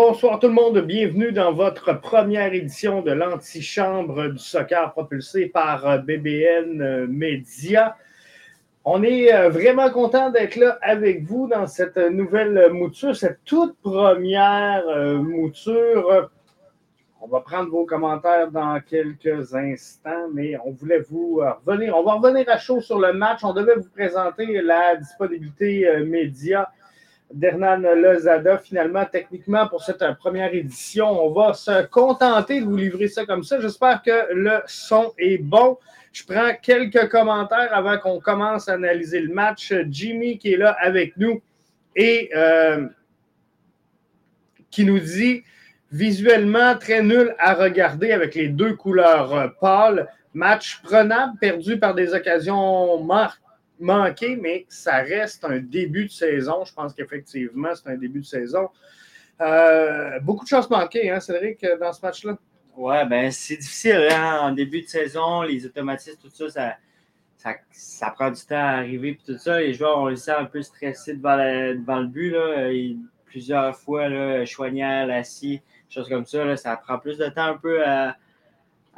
Bonsoir tout le monde. Bienvenue dans votre première édition de l'antichambre du soccer propulsé par euh, BBN euh, Media. On est euh, vraiment content d'être là avec vous dans cette nouvelle mouture, cette toute première mouture. On va prendre vos commentaires dans quelques instants, mais on voulait vous revenir. On va revenir à chaud sur le match. On devait vous présenter la disponibilité média d'Hernan Lozada. Finalement, techniquement, pour cette première édition, on va se contenter de vous livrer ça comme ça. J'espère que le son est bon. Je prends quelques commentaires avant qu'on commence à analyser le match. Jimmy qui est là avec nous et euh, qui nous dit visuellement très nul à regarder avec les deux couleurs pâles. Match prenable, perdu par des occasions marquées manqué, mais ça reste un début de saison. Je pense qu'effectivement, c'est un début de saison. Euh, beaucoup de choses manquées, hein, Cédric, dans ce match-là? Ouais, ben c'est difficile hein, en début de saison, les automatismes, tout ça, ça, ça, prend du temps à arriver puis tout ça. Les joueurs, on les sent un peu stressés devant, le but. Là. plusieurs fois, là, Choignal, assis, choses comme ça, là, ça prend plus de temps un peu à,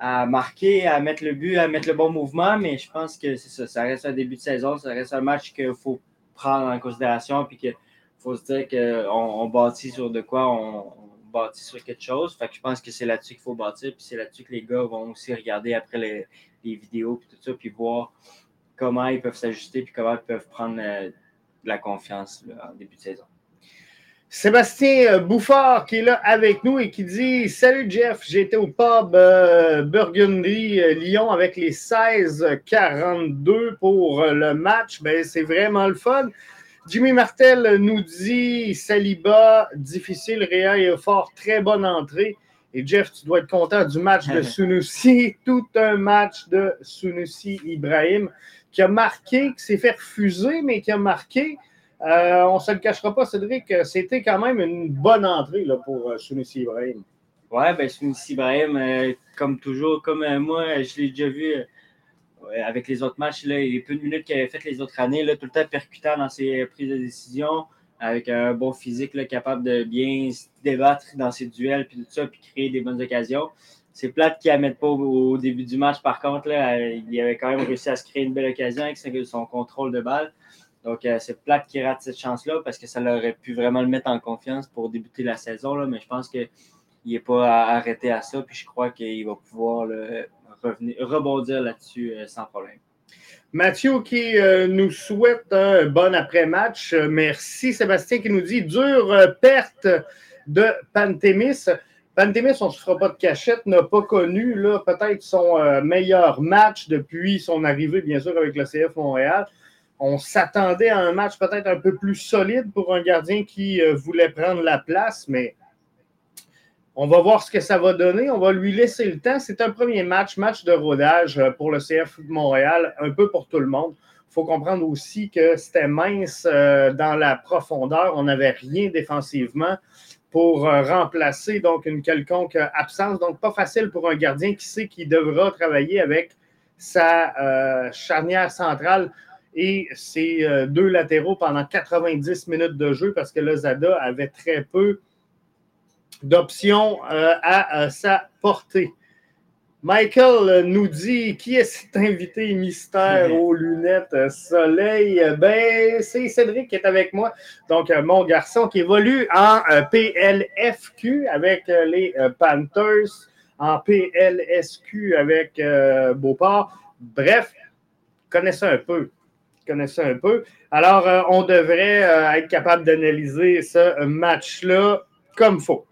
à marquer, à mettre le but, à mettre le bon mouvement, mais je pense que c'est ça. Ça reste un début de saison, ça reste un match qu'il faut prendre en considération, puis qu'il faut se dire qu'on on bâtit sur de quoi, on, bâtit sur quelque chose. Fait que je pense que c'est là-dessus qu'il faut bâtir, puis c'est là-dessus que les gars vont aussi regarder après les, vidéos, puis tout ça, puis voir comment ils peuvent s'ajuster, puis comment ils peuvent prendre euh, de la confiance en début de saison. Sébastien euh, Bouffard qui est là avec nous et qui dit Salut Jeff, j'étais au pub euh, Burgundy euh, Lyon avec les 16-42 pour le match. Ben, c'est vraiment le fun. Jimmy Martel nous dit Saliba, difficile, Réa et fort, très bonne entrée. Et Jeff, tu dois être content du match de Sunusi, tout un match de Sunusi Ibrahim qui a marqué, qui s'est fait refuser, mais qui a marqué. Euh, on ne se le cachera pas, Cédric, c'était quand même une bonne entrée là, pour euh, Sunusi Ibrahim. Oui, ben Sunusi Ibrahim, euh, comme toujours, comme moi, je l'ai déjà vu avec les autres matchs, là, les peu de minutes qu'il avait fait les autres années, là, tout le temps percutant dans ses prises de décision, avec un bon physique là, capable de bien se débattre dans ses duels, puis tout ça, puis créer des bonnes occasions. C'est plate qu'il ne mette pas au, début du match, par contre, il avait quand même réussi à se créer une belle occasion avec son contrôle de balle. Donc, euh, c'est plate qu'il rate cette chance-là parce que ça aurait pu vraiment le mettre en confiance pour débuter la saison. Là, mais je pense qu'il n'est pas arrêté à ça. Puis je crois qu'il va pouvoir revenir, rebondir là-dessus euh, sans problème. Mathieu qui euh, nous souhaite un bon après-match. Merci. Sébastien qui nous dit dure perte de Pantémis. Pantémis, on ne se fera pas de cachette, n'a pas connu peut-être son meilleur match depuis son arrivée, bien sûr, avec le CF Montréal. On s'attendait à un match peut-être un peu plus solide pour un gardien qui euh, voulait prendre la place, mais on va voir ce que ça va donner. On va lui laisser le temps. C'est un premier match, match de rodage euh, pour le CF Montréal, un peu pour tout le monde. Il faut comprendre aussi que c'était mince euh, dans la profondeur. On n'avait rien défensivement pour remplacer donc une quelconque absence. Donc, pas facile pour un gardien qui sait qu'il devra travailler avec sa charnière centrale et ses euh, deux latéraux pendant 90 minutes de jeu parce que Lozada avait très peu d'options euh, à euh, sa portée. Michael nous dit qui est cet invité mystère aux lunettes soleil? Ben, c'est Cédric qui est avec moi. Donc, mon garçon qui évolue en PLFQ avec les Panthers, en PLSQ avec Beauport. Bref, connaissez un peu connaissez un peu. Alors, euh, on devrait euh, être capable d'analyser ce match-là comme il faut.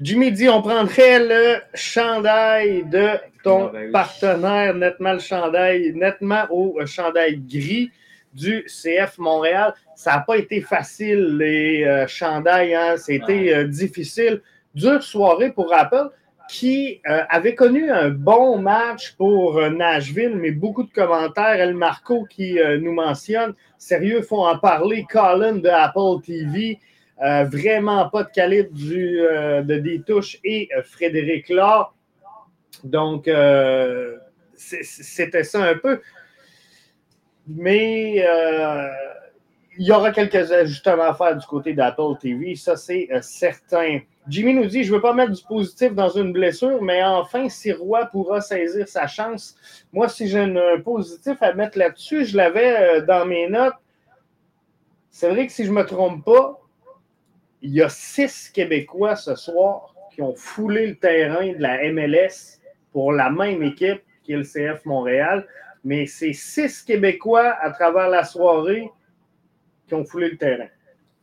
Jimmy dit on prendrait le chandail de ton ah, ben partenaire, nettement le chandail, nettement au chandail gris du CF Montréal. Ça n'a pas été facile, les euh, chandails. Hein? C'était difficile. Dure soirée pour Apple qui euh, avait connu un bon match pour euh, Nashville, mais beaucoup de commentaires. El Marco qui euh, nous mentionne, sérieux, faut en parler. Colin de Apple TV, vraiment pas de calibre du, de des touches et Frédéric Laure. Donc, c'était ça un peu. Mais il y aura quelques ajustements à faire du côté d'Apple TV, ça c'est euh, certain. Jimmy nous dit Je ne veux pas mettre du positif dans une blessure, mais enfin, si Roy pourra saisir sa chance. Moi, si j'ai un positif à mettre là-dessus, je l'avais euh, dans mes notes. C'est vrai que si je ne me trompe pas, il y a six Québécois ce soir qui ont foulé le terrain de la MLS pour la même équipe qui est le CF Montréal. Mais c'est six Québécois à travers la soirée qui ont foulé le terrain.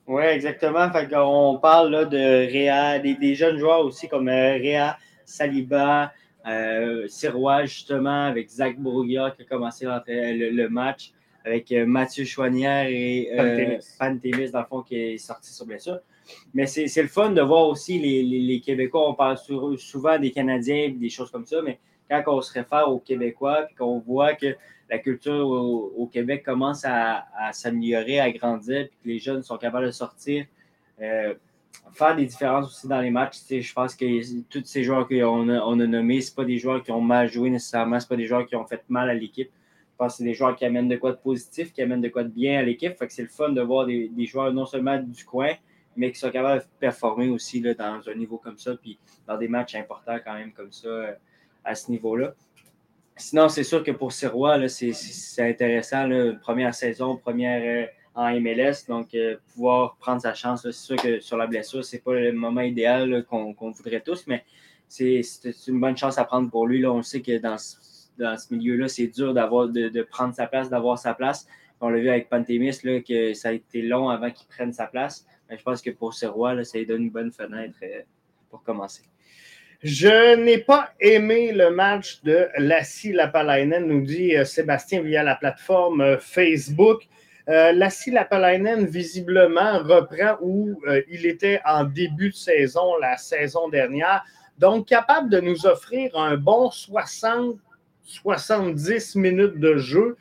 Oui, exactement. Fait on parle là, de Réa, des, jeunes joueurs aussi comme euh, Réa, Saliba, euh, Sirois, justement, avec Zach Bourguia qui a commencé le, match, avec euh, Mathieu Chouanière et euh, Pantémis, dans le fond, qui est sorti sur blessure. Mais c'est le fun de voir aussi les, les, Québécois. On parle souvent des Canadiens, des choses comme ça, mais quand on se réfère aux Québécois, puis qu'on voit que la culture au, Québec commence à, s'améliorer, à grandir, puis que les jeunes sont capables de sortir, euh, faire des différences aussi dans les matchs. Je pense que tous ces joueurs qu'on a, on a nommés, ce pas des joueurs qui ont mal joué nécessairement, ce pas des joueurs qui ont fait mal à l'équipe. Je pense que c'est des joueurs qui amènent de quoi de positif, qui amènent de quoi de bien à l'équipe. Fait que c'est le fun de voir des, joueurs non seulement du coin, mais qui sont capables de performer aussi là, dans un niveau comme ça, puis dans des matchs importants quand même comme ça euh, à ce niveau-là. Sinon, c'est sûr que pour Sirois, c'est intéressant. première saison, première euh, en MLS. Donc, euh, pouvoir prendre sa chance. C'est sûr que sur la blessure, ce n'est pas le moment idéal qu'on voudrait tous, mais c'est une bonne chance à prendre pour lui. On sait que dans, ce milieu-là, c'est dur de, de, prendre sa place, d'avoir sa place. On l'a vu avec Pantémis, que ça a été long avant qu'il prenne sa place. Mais je pense que pour Sirois, ça lui donne une bonne fenêtre euh, pour commencer. Je n'ai pas aimé le match de Lassie Lapalainen, nous dit euh, Sébastien via la plateforme euh, Facebook. Euh, Lassie Lapalainen, visiblement, reprend où il était en début de saison, la saison dernière. Donc, capable de nous offrir un bon 60-70 minutes de jeu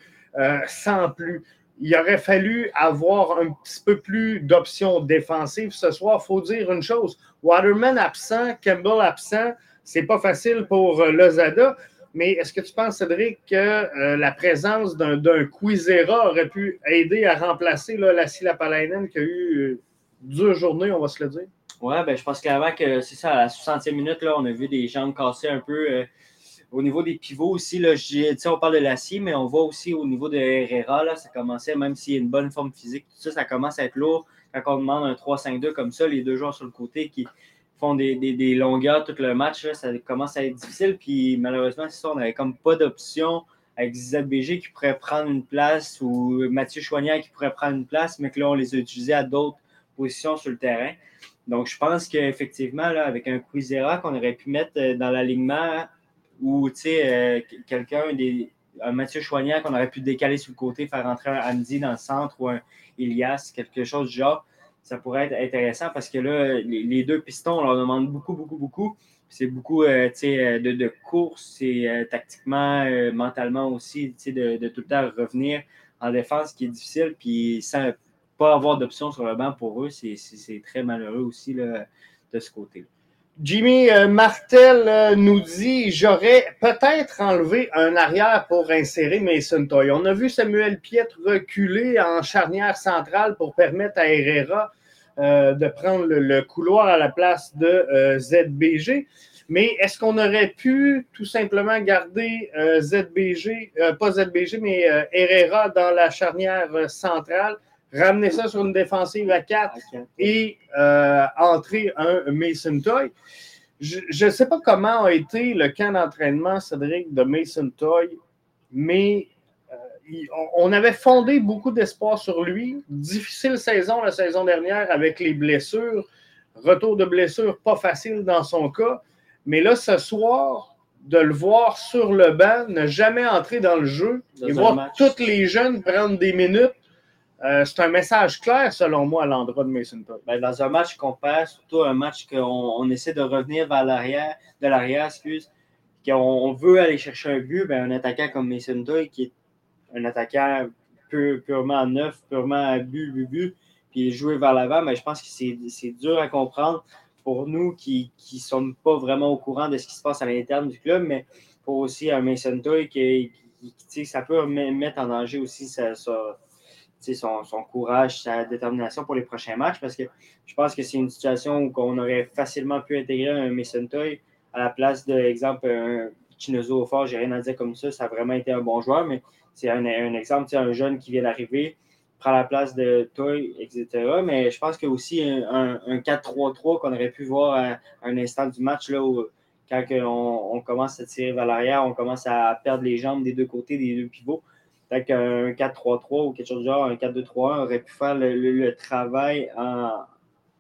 sans plus il aurait fallu avoir un petit peu plus d'options défensives ce soir. Il faut dire une chose Waterman absent, Campbell absent, c'est pas facile pour euh, Lozada. Mais est-ce que tu penses, Cédric, que euh, la présence d'un Quizera aurait pu aider à remplacer là, la Lapalainen qui a eu euh, dure journée, on va se le dire? Oui, ben, je pense qu'avant que c'est ça, à la 60e minute, là, on a vu des jambes casser un peu. Au niveau des pivots aussi, là, on parle de l'acier, mais on voit aussi au niveau de Herrera, là, ça commençait, même s'il y a une bonne forme physique, tout ça, ça commence à être lourd. Quand on demande un 3-5-2 comme ça, les deux joueurs sur le côté qui font des, longueurs tout le match, ça commence à être difficile. Puis malheureusement, ça, on n'avait comme pas d'option avec ZBG qui pourrait prendre une place ou Mathieu Choignard qui pourrait prendre une place, mais que là, on les a utilisés à d'autres positions sur le terrain. Donc, je pense qu'effectivement, avec un Quizera qu'on aurait pu mettre euh, dans l'alignement, ou euh, quelqu'un, des, un Mathieu Choignard qu'on aurait pu décaler sur le côté, faire rentrer un Andy dans le centre ou un Ilias, quelque chose du genre, ça pourrait être intéressant parce que là, les, deux pistons, on leur demande beaucoup, beaucoup, beaucoup. C'est beaucoup euh, euh, de, de course et tactiquement, mentalement aussi, de, de, tout le temps revenir en défense, qui est difficile. Puis sans pas avoir d'option sur le banc pour eux, c'est très malheureux aussi là, de ce côté. -là. Jimmy euh, Martel euh, nous dit J'aurais peut-être enlevé un arrière pour insérer Mason Toy. On a vu Samuel Piet reculer en charnière centrale pour permettre à Herrera euh, de prendre le, couloir à la place de ZBG. Mais est-ce qu'on aurait pu tout simplement garder ZBG, pas ZBG, mais Herrera dans la charnière centrale? Ramener ça sur une défensive à 4 et euh, entrer un Mason Toy. Je ne sais pas comment a été le camp d'entraînement, Cédric, de Mason Toy, mais euh, on avait fondé beaucoup d'espoir sur lui. Difficile saison la saison dernière avec les blessures. Retour de blessure pas facile dans son cas. Mais là, ce soir, de le voir sur le banc, ne jamais entrer dans le jeu et voir tous les jeunes prendre des minutes euh, c'est un message clair, selon moi, à l'endroit de Mason Todd. Ben, dans un match qu'on perd, surtout un match qu'on on essaie de revenir vers l'arrière, de l'arrière, excuse, qu'on veut aller chercher un but, ben, un attaquant comme Mason Todd, qui est un attaquant purement neuf, purement à but, but, puis jouer vers l'avant, mais ben, je pense que c'est dur à comprendre pour nous qui ne sommes pas vraiment au courant de ce qui se passe à l'interne du club, mais pour aussi un Mason Toy qui, qui, ça peut mettre en danger aussi sa son, courage, sa détermination pour les prochains matchs parce que je pense que c'est une situation où on aurait facilement pu intégrer un Mason Toy à la place de, exemple, un Chinozo au fort. J'ai rien à dire comme ça. Ça a vraiment été un bon joueur, mais c'est un, un, exemple, un jeune qui vient d'arriver, prend la place de Toy, etc. Mais je pense a aussi un, un 4-3-3 qu'on aurait pu voir à, un instant du match là, où, quand on, commence à tirer vers l'arrière, on commence à perdre les jambes des deux côtés, des deux pivots. Peut-être qu'un 4-3-3 ou quelque chose du genre, un 4-2-3-1 aurait pu faire le, travail en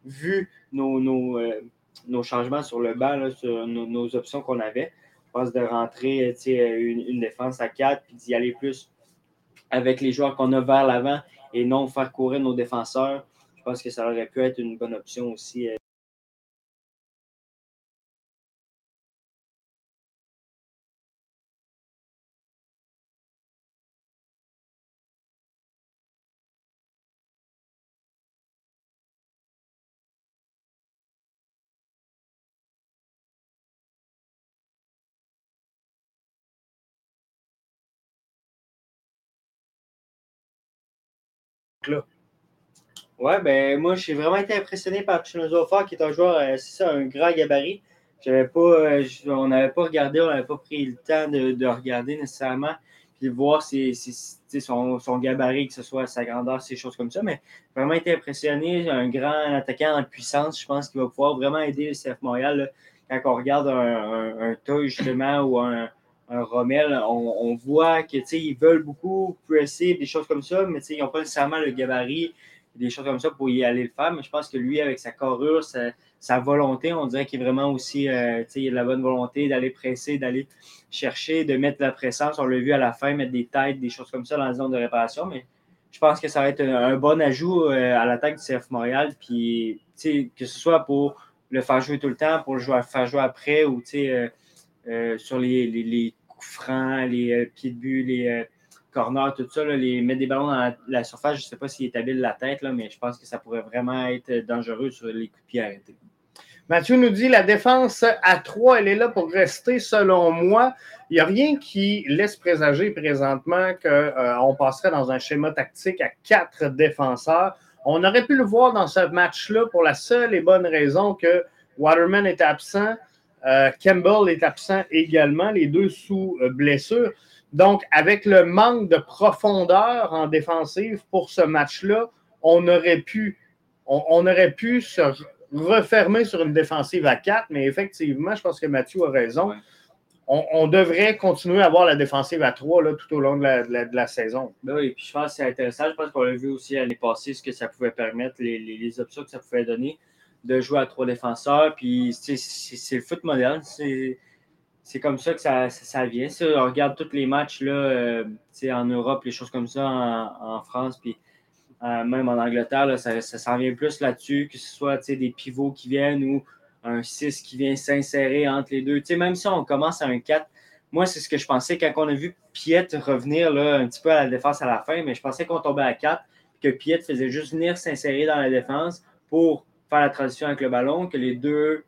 vu nos, nos, euh, nos, changements sur le banc, là, sur nos, options qu'on avait. Je pense de rentrer une, une défense à 4 puis d'y aller plus avec les joueurs qu'on a vers l'avant et non faire courir nos défenseurs. Je pense que ça aurait pu être une bonne option aussi. Euh, là. Ouais, ben moi, j'ai vraiment été impressionné par Chinozo qui est un joueur, euh, c'est ça, un grand gabarit. Pas, euh, on n'avait pas regardé, on n'avait pas pris le temps de, de, regarder nécessairement, puis de voir ses, ses, son, son, gabarit, que ce soit sa grandeur, ces choses comme ça. Mais vraiment été impressionné, un grand attaquant en puissance, je pense qu'il va pouvoir vraiment aider le CF Montréal. Quand on regarde un, un, justement, ou un, un Rommel, on, on voit qu'ils veulent beaucoup presser, des choses comme ça, mais ils n'ont pas nécessairement le gabarit, des choses comme ça pour y aller le faire. Mais je pense que lui, avec sa carrure, sa, volonté, on dirait qu'il est vraiment aussi, euh, il a de la bonne volonté d'aller presser, d'aller chercher, de mettre la présence. On l'a vu à la fin, mettre des têtes, des choses comme ça dans la zone de réparation. Mais je pense que ça va être un, bon ajout euh, à l'attaque du CF Montréal. Puis, que ce soit pour le faire jouer tout le temps, pour le jouer, faire jouer après ou euh, euh, sur les, coups francs, les euh, pieds de but, les euh, corners, tout ça, les, mettre des ballons dans la, surface. Je ne sais pas s'il est habile la tête, mais je pense que ça pourrait vraiment être dangereux sur les coups de pied arrêtés. Mathieu nous dit la défense à 3, elle est là pour rester selon moi. Il n'y a rien qui laisse présager présentement qu'on passerait dans un schéma tactique à quatre défenseurs. On aurait pu le voir dans ce match-là pour la seule et bonne raison que Waterman est absent. Euh, Campbell est absent également, les deux sous euh, blessure. Donc, avec le manque de profondeur en défensive pour ce match-là, on aurait pu, on, on, aurait pu se refermer sur une défensive à 4, mais effectivement, je pense que Mathieu a raison. On, on, devrait continuer à avoir la défensive à 3 là, tout au long de la, de la, de la saison. Ben oui, puis je pense que c'est intéressant. Je pense qu'on l'a vu aussi l'année passée, ce que ça pouvait permettre, les, les, les options que ça pouvait donner de jouer à trois défenseurs. Puis c'est le foot moderne. C'est comme ça que ça, ça, vient. Ça, on regarde tous les matchs là, euh, en Europe, les choses comme ça, en, en France, puis euh, même en Angleterre, là, ça, s'en vient plus là-dessus, que ce soit des pivots qui viennent ou un 6 qui vient s'insérer entre les deux. même si on commence à un 4, moi, c'est ce que je pensais quand on a vu Piet revenir là, un petit peu à la défense à la fin, mais je pensais qu'on tombait à 4, que Piet faisait juste venir s'insérer dans la défense pour faire la transition avec le ballon, que les deux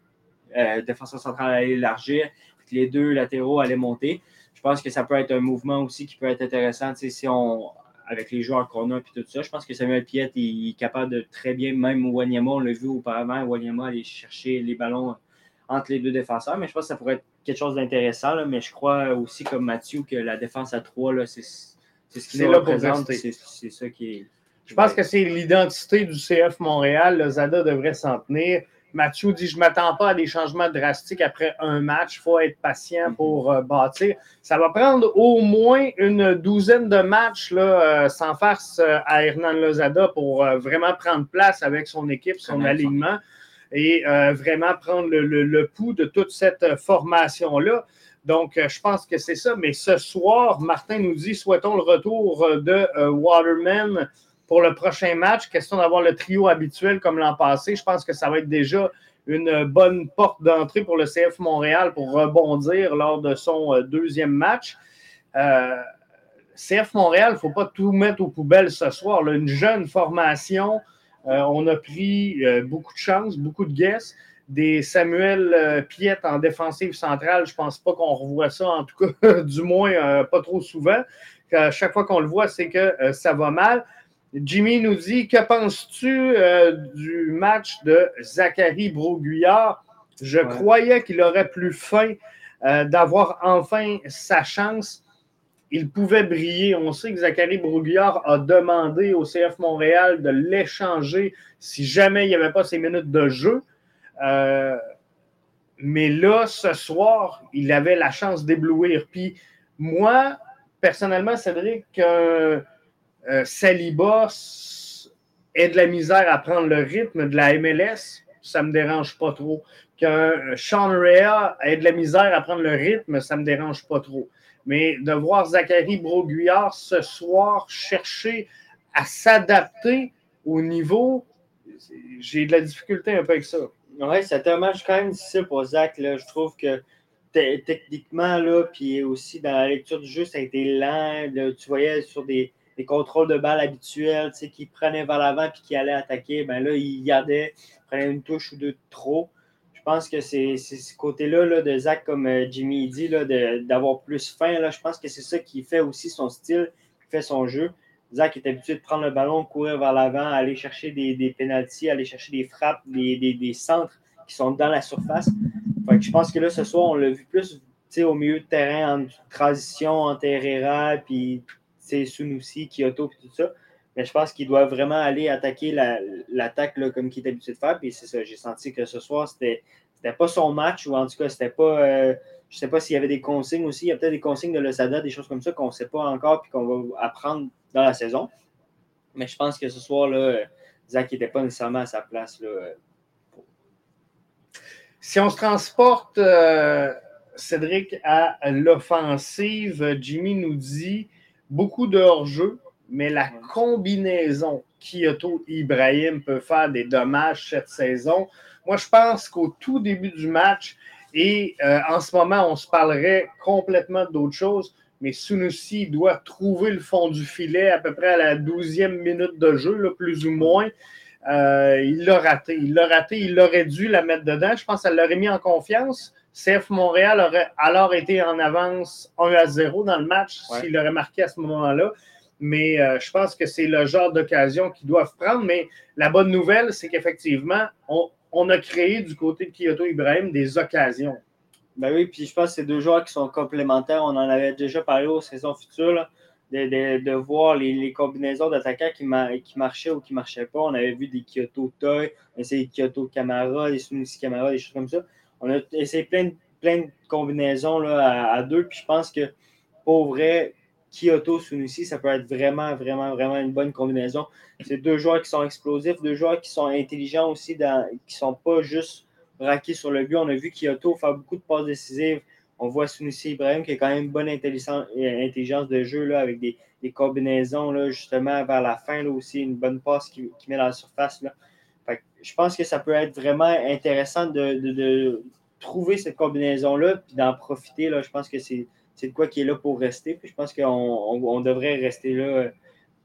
euh, défenseurs centrales allaient élargir, que les deux latéraux allaient monter. Je pense que ça peut être un mouvement aussi qui peut être intéressant si on, avec les joueurs qu'on a et tout ça. Je pense que Samuel Piet il est capable de très bien, même Wanyama, on l'a vu auparavant, Wanyama aller chercher les ballons entre les deux défenseurs, mais je pense que ça pourrait être quelque chose d'intéressant. Mais je crois aussi, comme Mathieu, que la défense à trois, c'est ce qui nous représente. C'est ça qui est. Je pense que c'est l'identité du CF Montréal. Le Zada devrait s'en tenir. Mathieu dit Je ne m'attends pas à des changements drastiques après un match. Il faut être patient pour euh, bâtir. Ça va prendre au moins une douzaine de matchs là, euh, sans farce euh, à Hernan Lozada pour vraiment prendre place avec son équipe, son alignement et vraiment prendre le, le, le, pouls de toute cette formation-là. Donc, je pense que c'est ça. Mais ce soir, Martin nous dit souhaitons le retour de Waterman pour le prochain match. Question d'avoir le trio habituel comme l'an passé. Je pense que ça va être déjà une bonne porte d'entrée pour le CF Montréal pour rebondir lors de son deuxième match. Euh, CF Montréal, il ne faut pas tout mettre aux poubelles ce soir. Une jeune formation. Euh, on a pris euh, beaucoup de chance, beaucoup de guesses. Des Samuel euh, Piette en défensive centrale, je ne pense pas qu'on revoit ça, en tout cas, du moins pas trop souvent. chaque fois qu'on le voit, c'est que ça va mal. Jimmy nous dit Que penses-tu euh, du match de Zachary Broguillard? Je croyais qu'il aurait plus faim euh, d'avoir enfin sa chance. Il pouvait briller. On sait que Zachary Broguillard a demandé au CF Montréal de l'échanger si jamais il n'y avait pas ses minutes de jeu. Euh, mais là, ce soir, il avait la chance d'éblouir. Puis moi, personnellement, Cédric, euh, Saliba ait de la misère à prendre le rythme de la MLS, ça me dérange pas trop. Que Sean Rea ait de la misère à prendre le rythme, ça me dérange pas trop. Mais de voir Zachary Broguillard ce soir chercher à s'adapter au niveau, j'ai de la difficulté un peu avec ça. Oui, c'était un match quand même difficile pour Zach. Je trouve que techniquement, là, puis aussi dans la lecture du jeu, ça a été lent. tu voyais sur des, des contrôles de balle habituels, qui prenaient vers l'avant puis qui allaient attaquer, ben là, il gardait, prenait une touche ou deux de trop. Je pense que c'est ce côté-là là, de Zach, comme euh, Jimmy dit, d'avoir plus faim. Là, je pense que c'est ça qui fait aussi son style, qui fait son jeu. Zach est habitué de prendre le ballon, courir vers l'avant, aller chercher des, des pénalties, aller chercher des frappes, des, des, des, centres qui sont dans la surface. Fait que je pense que là, ce soir, on l'a vu plus au milieu de terrain, en transition entre Herrera, puis Sunusi, Kyoto, puis tout ça. Mais je pense qu'il doit vraiment aller attaquer l'attaque comme il est habitué de faire. Puis c'est ça, j'ai senti que ce soir, c'était n'était pas son match, ou en tout cas, c'était pas. Euh, je sais pas s'il y avait des consignes aussi. Il y a peut-être des consignes de l'Osada, des choses comme ça qu'on ne sait pas encore puis qu'on va apprendre dans la saison. Mais je pense que ce soir-là, Zach n'était pas nécessairement à sa place. Là. Si on se transporte, euh, Cédric, à l'offensive, Jimmy nous dit beaucoup de hors-jeu, mais la combinaison Kyoto-Ibrahim peut faire des dommages cette saison. Moi, je pense qu'au tout début du match, et euh, en ce moment, on se parlerait complètement d'autre chose, mais Sunusi doit trouver le fond du filet à peu près à la douzième minute de jeu, plus ou moins. Euh, il l'a raté. Il l'a raté. Il aurait dû la mettre dedans. Je pense qu'elle l'aurait mis en confiance. CF Montréal aurait alors été en avance 1 à 0 dans le match s'il aurait marqué à ce moment-là. Mais euh, je pense que c'est le genre d'occasion qu'ils doivent prendre. Mais la bonne nouvelle, c'est qu'effectivement, on, a créé du côté de Kyoto Ibrahim des occasions. Ben oui, puis je pense que c'est deux joueurs qui sont complémentaires. On en avait déjà parlé aux saisons futures, de, voir les, combinaisons d'attaquants qui, qui, marchaient ou qui ne marchaient pas. On avait vu des Kyoto Toy, des Kyoto Camara, des Sunusi Camara, des choses comme ça on a essayé plein de, combinaisons là, à, deux. Puis je pense que pour vrai, Kyoto Sunusi, ça peut être vraiment, vraiment, vraiment une bonne combinaison. C'est deux joueurs qui sont explosifs, deux joueurs qui sont intelligents aussi, dans, qui ne sont pas juste braqués sur le but. On a vu Kyoto faire beaucoup de passes décisives. On voit Sunusi Ibrahim qui a quand même une bonne intelligence de jeu là, avec des, combinaisons là, justement vers la fin là, aussi, une bonne passe qui, met dans la surface. Je pense que ça peut être vraiment intéressant de, trouver cette combinaison-là puis d'en profiter. Là. Je pense que c'est de quoi qui est là pour rester. Puis je pense qu'on on, devrait rester là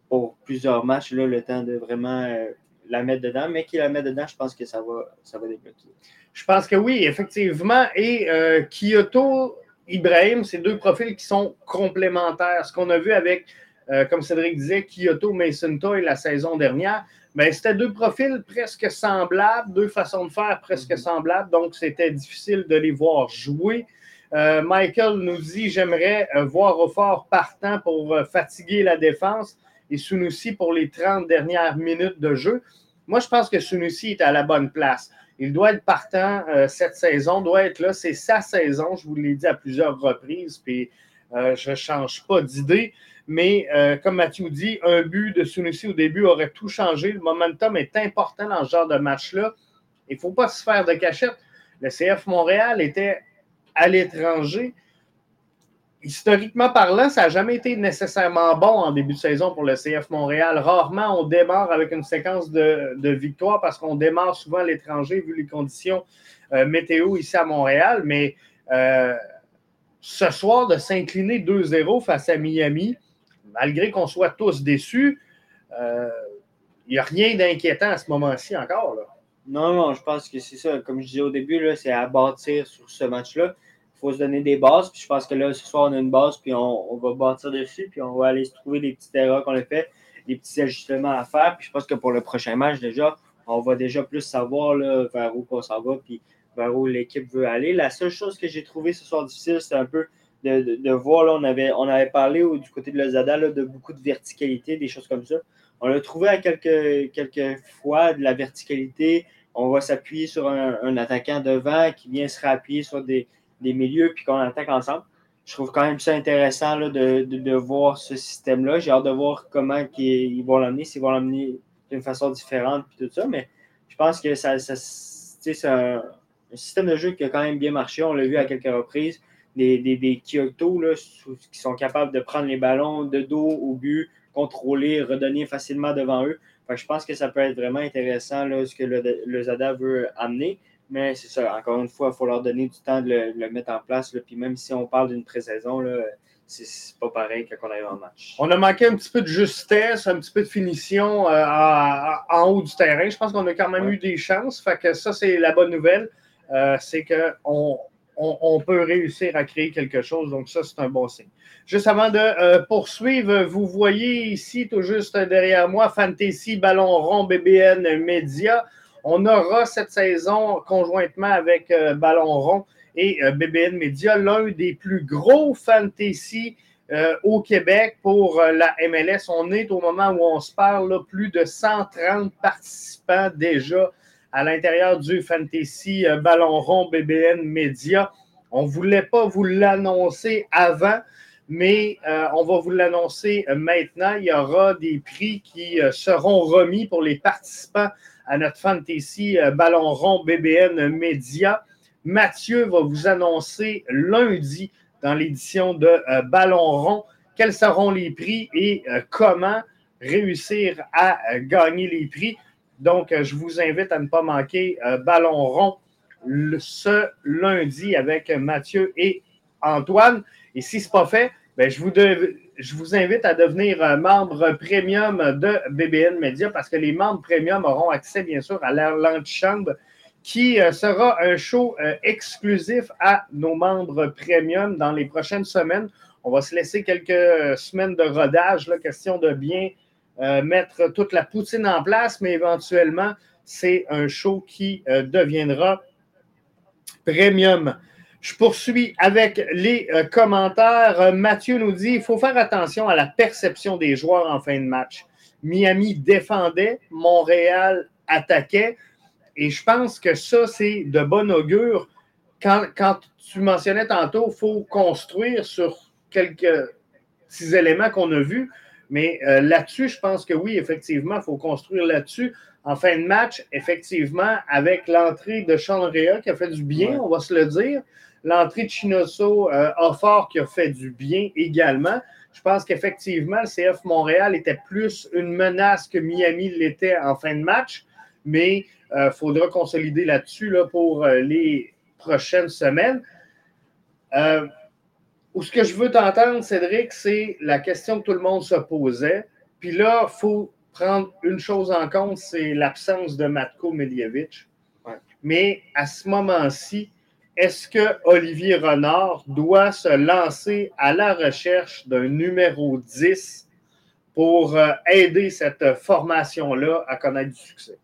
pour plusieurs matchs, là, le temps de vraiment euh, la mettre dedans. Mais qui la met dedans, je pense que ça va, ça va débloquer. Je pense que oui, effectivement. Et euh, Kyoto, Ibrahim, c'est deux profils qui sont complémentaires. Ce qu'on a vu avec, euh, comme Cédric disait, Kyoto, Mason Toy la saison dernière, mais ben, c'était deux profils presque semblables, deux façons de faire presque mhm. semblables, donc c'était difficile de les voir jouer. Euh, Michael nous dit J'aimerais euh, voir Offort partant pour euh, fatiguer la défense et Sunusi pour les 30 dernières minutes de jeu. Moi, je pense que Sunusi est à la bonne place. Il doit être partant cette saison, doit être là. C'est sa saison, je vous l'ai dit à plusieurs reprises, puis je ne change pas d'idée. Mais euh, comme Mathieu dit, un but de Sunusi au début aurait tout changé. Le momentum est important dans ce genre de match-là. Il ne faut pas se faire de cachette. Le CF Montréal était à l'étranger. Historiquement parlant, ça n'a jamais été nécessairement bon en début de saison pour le CF Montréal. Rarement, on démarre avec une séquence de, de victoires parce qu'on démarre souvent à l'étranger vu les conditions euh, météo ici à Montréal. Mais euh, ce soir, de s'incliner 2-0 face à Miami, malgré qu'on soit tous déçus, il euh, n'y a rien d'inquiétant à ce moment-ci encore. Non, non, je pense que c'est ça. Comme je disais au début, c'est à bâtir sur ce match-là. Il faut se donner des bases. Puis je pense que là, ce soir, on a une base, puis on, va bâtir dessus, puis on va aller se trouver des petites erreurs qu'on a fait. des petits ajustements à faire. Puis je pense que pour le prochain match, déjà, on va déjà plus savoir là, vers où on s'en va, puis vers où l'équipe veut aller. La seule chose que j'ai trouvé ce soir difficile, c'est un peu de, de, voir, là, on avait, parlé du côté de Lozada de beaucoup de verticalité, des choses comme ça. On a trouvé à quelques, fois de la verticalité. On va s'appuyer sur un, attaquant devant qui vient se réappuyer sur des, milieux puis qu'on attaque ensemble. Je trouve quand même ça intéressant là, de, voir ce système-là. J'ai hâte de voir comment ils, vont l'amener, s'ils vont l'amener d'une façon différente puis tout ça. Mais je pense que ça, c'est un, un, système de jeu qui a quand même bien marché. On l'a vu à quelques reprises des, des, Kyoto là, qui sont capables de prendre les ballons de dos au but, contrôler, redonner facilement devant eux. je pense que ça peut être vraiment intéressant là, ce que le, Zada veut amener. Mais c'est ça, encore une fois, il faut leur donner du temps de le, mettre en place. Là. Puis même si on parle d'une pré-saison, c'est pas pareil quand on arrive en match. On a manqué un petit peu de justesse, un petit peu de finition euh, en haut du terrain. Je pense qu'on a quand même eu des chances. Fait que ça, c'est la bonne nouvelle. Euh, c'est qu'on on, peut réussir à créer quelque chose. Donc, ça, c'est un bon signe. Juste avant de euh, poursuivre, vous voyez ici, tout juste derrière moi, Fantasy Ballon Rond BBN Media. On aura cette saison, conjointement avec euh, Ballon Rond et euh, BBN Media, l'un des plus gros fantasy au Québec pour la MLS. On est au moment où on se parle, plus de 130 participants déjà à l'intérieur du Fantasy euh, Ballon Rond BBN Media. On ne voulait pas vous l'annoncer avant, mais euh, on va vous l'annoncer maintenant. Il y aura des prix qui euh, seront remis pour les participants à notre Fantasy Ballon Rond BBN Media. Mathieu va vous annoncer lundi dans l'édition de Ballon Rond quels seront les prix et comment réussir à gagner les prix. Donc, euh, je vous invite à ne pas manquer euh, Ballon rond ce lundi avec Mathieu et Antoine. Et si ce n'est pas fait, ben, je, vous invite à devenir euh, membre premium de BBN Media parce que les membres premium auront accès, bien sûr, à l'antichambre qui sera un show exclusif à nos membres premium dans les prochaines semaines. On va se laisser quelques semaines de rodage, question de bien mettre toute la poutine en place, mais éventuellement, c'est un show qui euh, deviendra premium. Je poursuis avec les euh, commentaires. Mathieu nous dit il faut faire attention à la perception des joueurs en fin de match. Miami défendait, Montréal attaquait. Et je pense que ça, c'est de bon augure. Quand, quand tu mentionnais tantôt, il faut construire sur quelques petits éléments qu'on a vus. Mais euh, là-dessus, je pense que oui, effectivement, il faut construire là-dessus. En fin de match, effectivement, avec l'entrée de Chandrea qui a fait du bien, on va se le dire, l'entrée de Chinoso euh, fort qui a fait du bien également. Je pense qu'effectivement, le CF Montréal était plus une menace que Miami l'était en fin de match, mais il euh, faudra consolider là-dessus là, pour euh, les prochaines semaines. Ou ce que je veux t'entendre, Cédric, c'est la question que tout le monde se posait. Puis là, il faut prendre une chose en compte, c'est l'absence de Matko Miljevic. Mais à ce moment-ci, est-ce que Olivier Renard doit se lancer à la recherche d'un numéro 10 pour euh, aider cette formation-là à connaître du succès?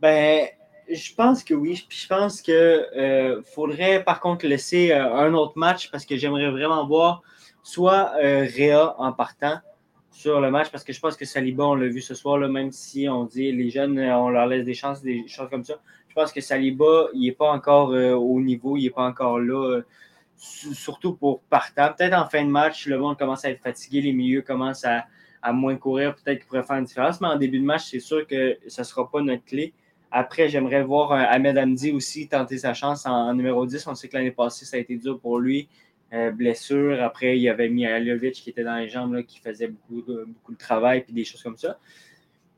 Ben, je pense que oui. je pense qu'il euh, faudrait par contre laisser euh, un autre match parce que j'aimerais vraiment voir soit euh, Réa en partant sur le match parce que je pense que Saliba, on l'a vu ce soir, là, même si on dit les jeunes, on leur laisse des chances, des choses comme ça. Je pense que Saliba, il n'est pas encore au niveau, il n'est pas encore là, surtout pour partant. Peut-être en fin de match, le monde commence à être fatigué, les milieux commencent à, à moins courir, peut-être qu'il pourrait faire une différence, mais en début de match, c'est sûr que ce ne sera pas notre clé. Après, j'aimerais voir euh, Ahmed Hamdi aussi tenter sa chance en, numéro 10. On sait que l'année passée, ça a été dur pour lui. Euh, blessure. Après, il y avait Mihailovic qui était dans les jambes, qui faisait beaucoup de, beaucoup travail et des choses comme ça.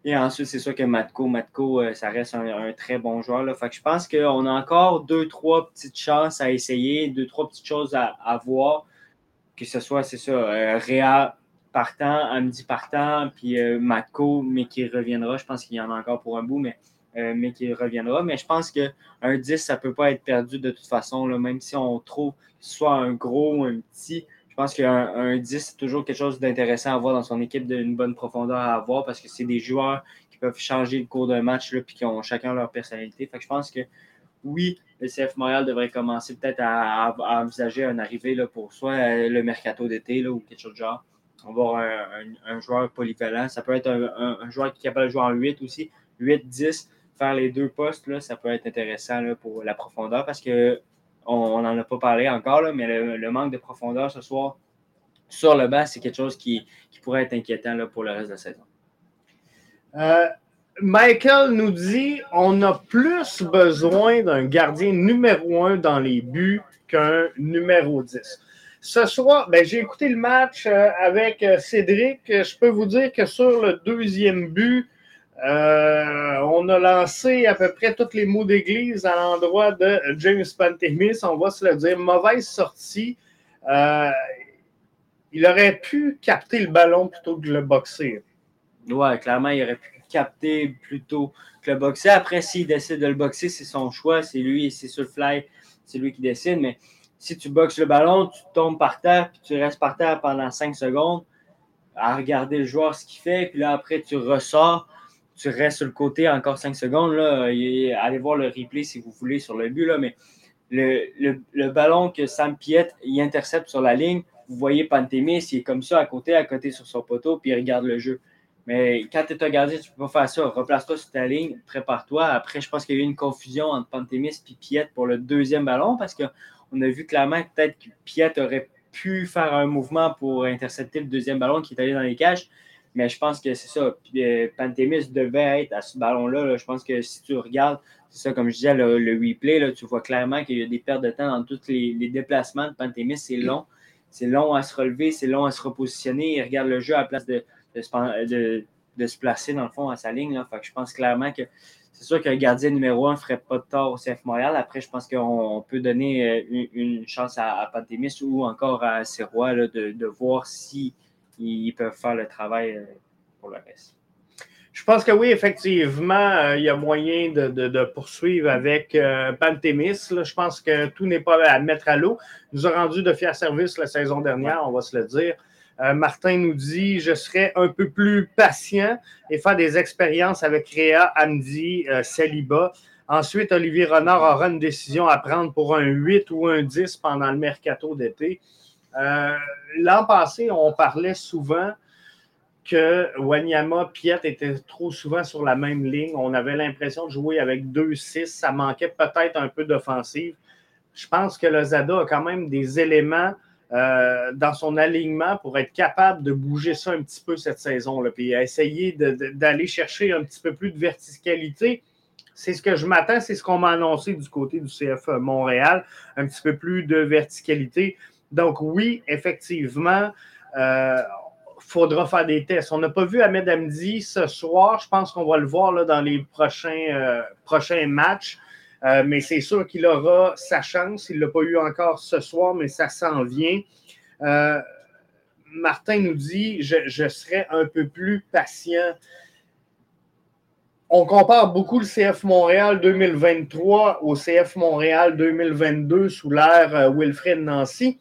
Et ensuite, c'est sûr que Matko, Matko, euh, ça reste un, très bon joueur. Là. Fait que je pense qu'on a encore deux, trois petites chances à essayer, deux, trois petites choses à, voir. Que ce soit, c'est ça, Réa partant, Amdi partant, puis Matko, mais qui reviendra. Je pense qu'il y en a encore pour un bout, mais euh, mais qui reviendra. Mais je pense qu'un 10, ça ne peut pas être perdu de toute façon, même si on trouve soit un gros ou un petit. Je pense qu'un 10, c'est toujours quelque chose d'intéressant à avoir dans son équipe, d'une bonne profondeur à avoir parce que c'est des joueurs qui peuvent changer le cours d'un match et qui ont chacun leur personnalité. Fait je pense que oui, le CF Montréal devrait commencer peut-être à, envisager un arrivée là, pour soit euh, le mercato d'été ou quelque chose de genre. On va avoir un, joueur polyvalent. Ça peut être un, joueur qui est capable de jouer en 8 aussi. 8, 10, faire les deux postes, là, ça peut être intéressant pour la profondeur parce que on n'en a pas parlé encore, là, mais le, manque de profondeur ce soir sur le banc, c'est quelque chose qui, pourrait être inquiétant là, pour le reste de la saison. Euh, Michael nous dit on a plus besoin d'un gardien numéro un dans les buts qu'un numéro 10. Ce soir, ben, j'ai écouté le match euh, avec euh, Cédric. Je peux vous dire que sur le deuxième but, euh, on a lancé à peu près tous les mots d'église à l'endroit de James Pantemis. On va se le dire. Mauvaise sortie. il aurait pu capter le ballon plutôt que le boxer. Ouais, clairement, il aurait pu capter plutôt que le boxer. Après, s'il décide de le boxer, c'est son choix. C'est lui, c'est sur le fly, c'est lui qui décide. Mais si tu boxes le ballon, tu tombes par terre, puis tu restes par terre pendant 5 secondes à regarder le joueur ce qu'il fait, puis là, après, tu ressors, tu restes sur le côté encore 5 secondes. Allez voir le replay si vous voulez sur le but, mais le, ballon que Sam Piet il intercepte sur la ligne, vous voyez Pantémis, il est comme ça à côté, à côté sur son poteau, puis il regarde le jeu. Mais quand tu es un gardien, tu ne peux pas faire ça. Replace-toi sur ta ligne, prépare-toi. Après, je pense qu'il y a eu une confusion entre Pantémis et Piet pour le deuxième ballon parce qu'on a vu clairement que peut-être que Piet aurait pu faire un mouvement pour intercepter le deuxième ballon qui est allé dans les cages. Mais je pense que c'est ça. Euh, Pantémis devait être à ce ballon-là. Je pense que si tu regardes, c'est ça, comme je disais, le, replay, là, tu vois clairement qu'il y a des pertes de temps dans tous les, déplacements de Pantémis. C'est long. C'est long à se relever, c'est long à se repositionner. Il regarde le jeu à la place de, de, de, se placer dans le fond à sa ligne. Là. Fait que je pense clairement que c'est sûr qu'un gardien numéro un ne ferait pas de tort au CF Montréal. Après, je pense qu'on peut donner euh, une, chance à, à Pantémis ou encore à Serrois de, de, voir s'ils ils peuvent faire le travail euh, pour le reste. Je pense que oui, effectivement, euh, il y a moyen de, de, poursuivre avec Pantémis. Je pense que tout n'est pas à mettre à l'eau. Il nous a rendu de fiers services la saison dernière, on va se le dire. Euh, Martin nous dit Je serais un peu plus patient et faire des expériences avec Réa, Amdi, euh, Saliba. Ensuite, Olivier Renard aura une décision à prendre pour un 8 ou un 10 pendant le mercato d'été. Euh, l'an passé, on parlait souvent que Wanyama, Piet étaient trop souvent sur la même ligne. On avait l'impression de jouer avec 2-6. Ça manquait peut-être un peu d'offensive. Je pense que le Zada a quand même des éléments euh, dans son alignement pour être capable de bouger ça un petit peu cette saison-là, puis essayer d'aller chercher un petit peu plus de verticalité. C'est ce que je m'attends, c'est ce qu'on m'a annoncé du côté du CF Montréal, un petit peu plus de verticalité. Donc oui, effectivement, il euh, faudra faire des tests. On n'a pas vu Ahmed Amdi ce soir. Je pense qu'on va le voir dans les prochains, euh, matchs. Euh, mais c'est sûr qu'il aura sa chance. Il ne l'a pas eu encore ce soir, mais ça s'en vient. Martin nous dit je, je, serai un peu plus patient. On compare beaucoup le CF Montréal 2023 au CF Montréal 2022 sous l'ère Wilfred Nancy.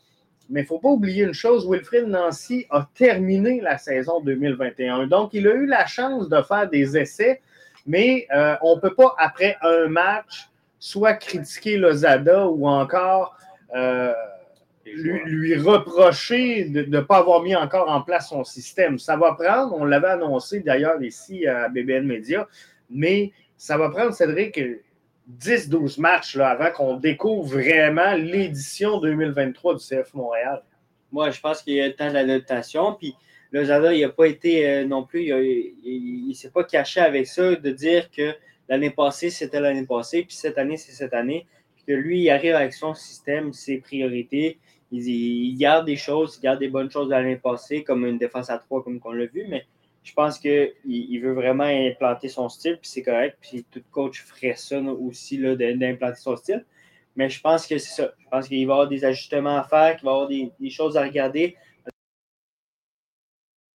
Mais il ne faut pas oublier une chose, Wilfred Nancy a terminé la saison 2021. Donc, il a eu la chance de faire des essais, mais on ne peut pas, après un match, soit critiquer Lozada ou encore euh, lui, reprocher de ne pas avoir mis encore en place son système. Ça va prendre, on l'avait annoncé d'ailleurs ici à BBN Media, mais ça va prendre, Cédric, 10-12 matchs là, avant qu'on découvre vraiment l'édition 2023 du CF Montréal. Moi, je pense qu'il y a le temps d'adaptation. Puis Lozada, il n'a pas été euh, non plus, il ne s'est pas caché avec ça de dire que l'année passée, c'était l'année passée, puis cette année, c'est cette année. Puis que lui, il arrive avec son système, ses priorités. Il, garde des choses, il garde des bonnes choses de l'année passée, comme une défense à trois, comme on l'a vu, mais je pense qu'il il veut vraiment implanter son style, puis c'est correct. Puis tout coach ferait ça aussi, d'implanter son style. Mais je pense que c'est ça. Je pense qu'il va y avoir des ajustements à faire, qu'il va y avoir des, choses à regarder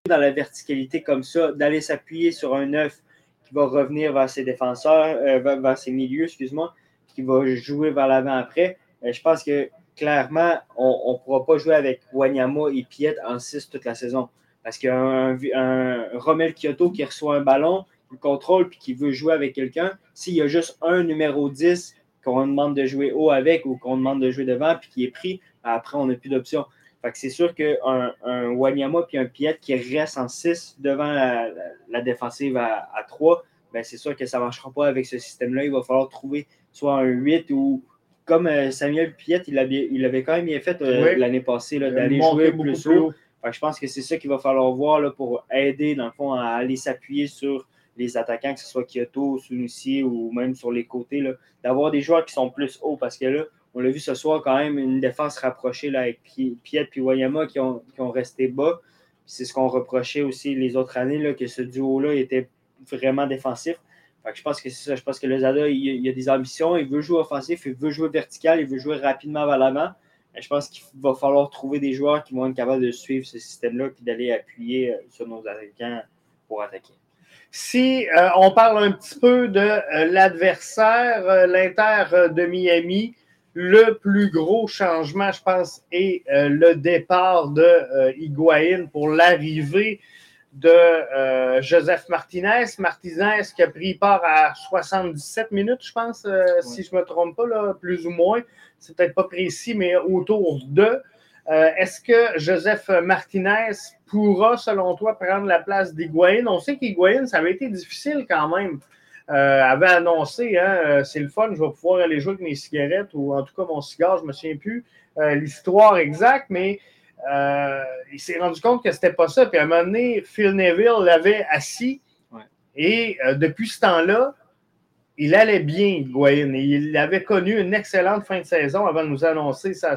dans la verticalité comme ça, d'aller s'appuyer sur un œuf qui va revenir vers ses défenseurs, euh, vers, ses milieux, excuse-moi, qui va jouer vers l'avant après. Euh, je pense que clairement, on ne pourra pas jouer avec Wanyama et Piet en 6 toute la saison. Parce a un, Romel Kyoto qui reçoit un ballon, qui contrôle puis qui veut jouer avec quelqu'un. S'il y a juste un numéro 10 qu'on demande de jouer haut avec ou qu'on demande de jouer devant puis qui est pris, après, on n'a plus d'options. c'est sûr qu'un un Wanyama puis un Piet qui reste en 6 devant la, défensive à, 3, ben c'est sûr que ça ne marchera pas avec ce système-là. Il va falloir trouver soit un 8 ou comme euh, Samuel Piet, il avait, il avait quand même bien fait euh, l'année passée d'aller jouer plus haut. Je pense que c'est ça qu'il va falloir voir là, pour aider, à aller s'appuyer sur les attaquants, que ce soit Kyoto, Sunusi ou même sur les côtés, d'avoir des joueurs qui sont plus hauts parce que là, on l'a vu ce soir quand même, une défense rapprochée là, avec Piet et Wayama qui ont, qui ont resté bas. C'est ce qu'on reprochait aussi les autres années, là, que ce duo-là était vraiment défensif. je pense que c'est ça. Je pense que le Zada, il, il, a des ambitions, il veut jouer offensif, il veut jouer vertical, il veut jouer rapidement vers l'avant. Je pense qu'il va falloir trouver des joueurs qui vont être capables de suivre ce système-là et d'aller appuyer euh, sur nos attaquants pour attaquer. Si euh, on parle un petit peu de euh, l'adversaire, l'Inter de Miami, le plus gros changement, je pense, est le départ de Higuain pour l'arrivée de Joseph Martinez. Martinez qui a pris part à 77 minutes, je pense, si je ne me trompe pas, là, plus ou moins. C'est peut-être pas précis, mais autour de. Euh, est-ce que Joseph Martinez pourra, selon toi, prendre la place d'Higuain? On sait qu'Higuain, ça avait été difficile quand même. Euh, avait annoncé, hein, euh, c'est le fun, je vais pouvoir aller jouer avec mes cigarettes ou en tout cas mon cigare, je ne me souviens plus l'histoire exacte, mais il s'est rendu compte que c'était pas ça. Puis à un moment donné, Phil Neville l'avait assis et depuis ce temps-là, il allait bien, Higuain. Il avait connu une excellente fin de saison avant de nous annoncer sa,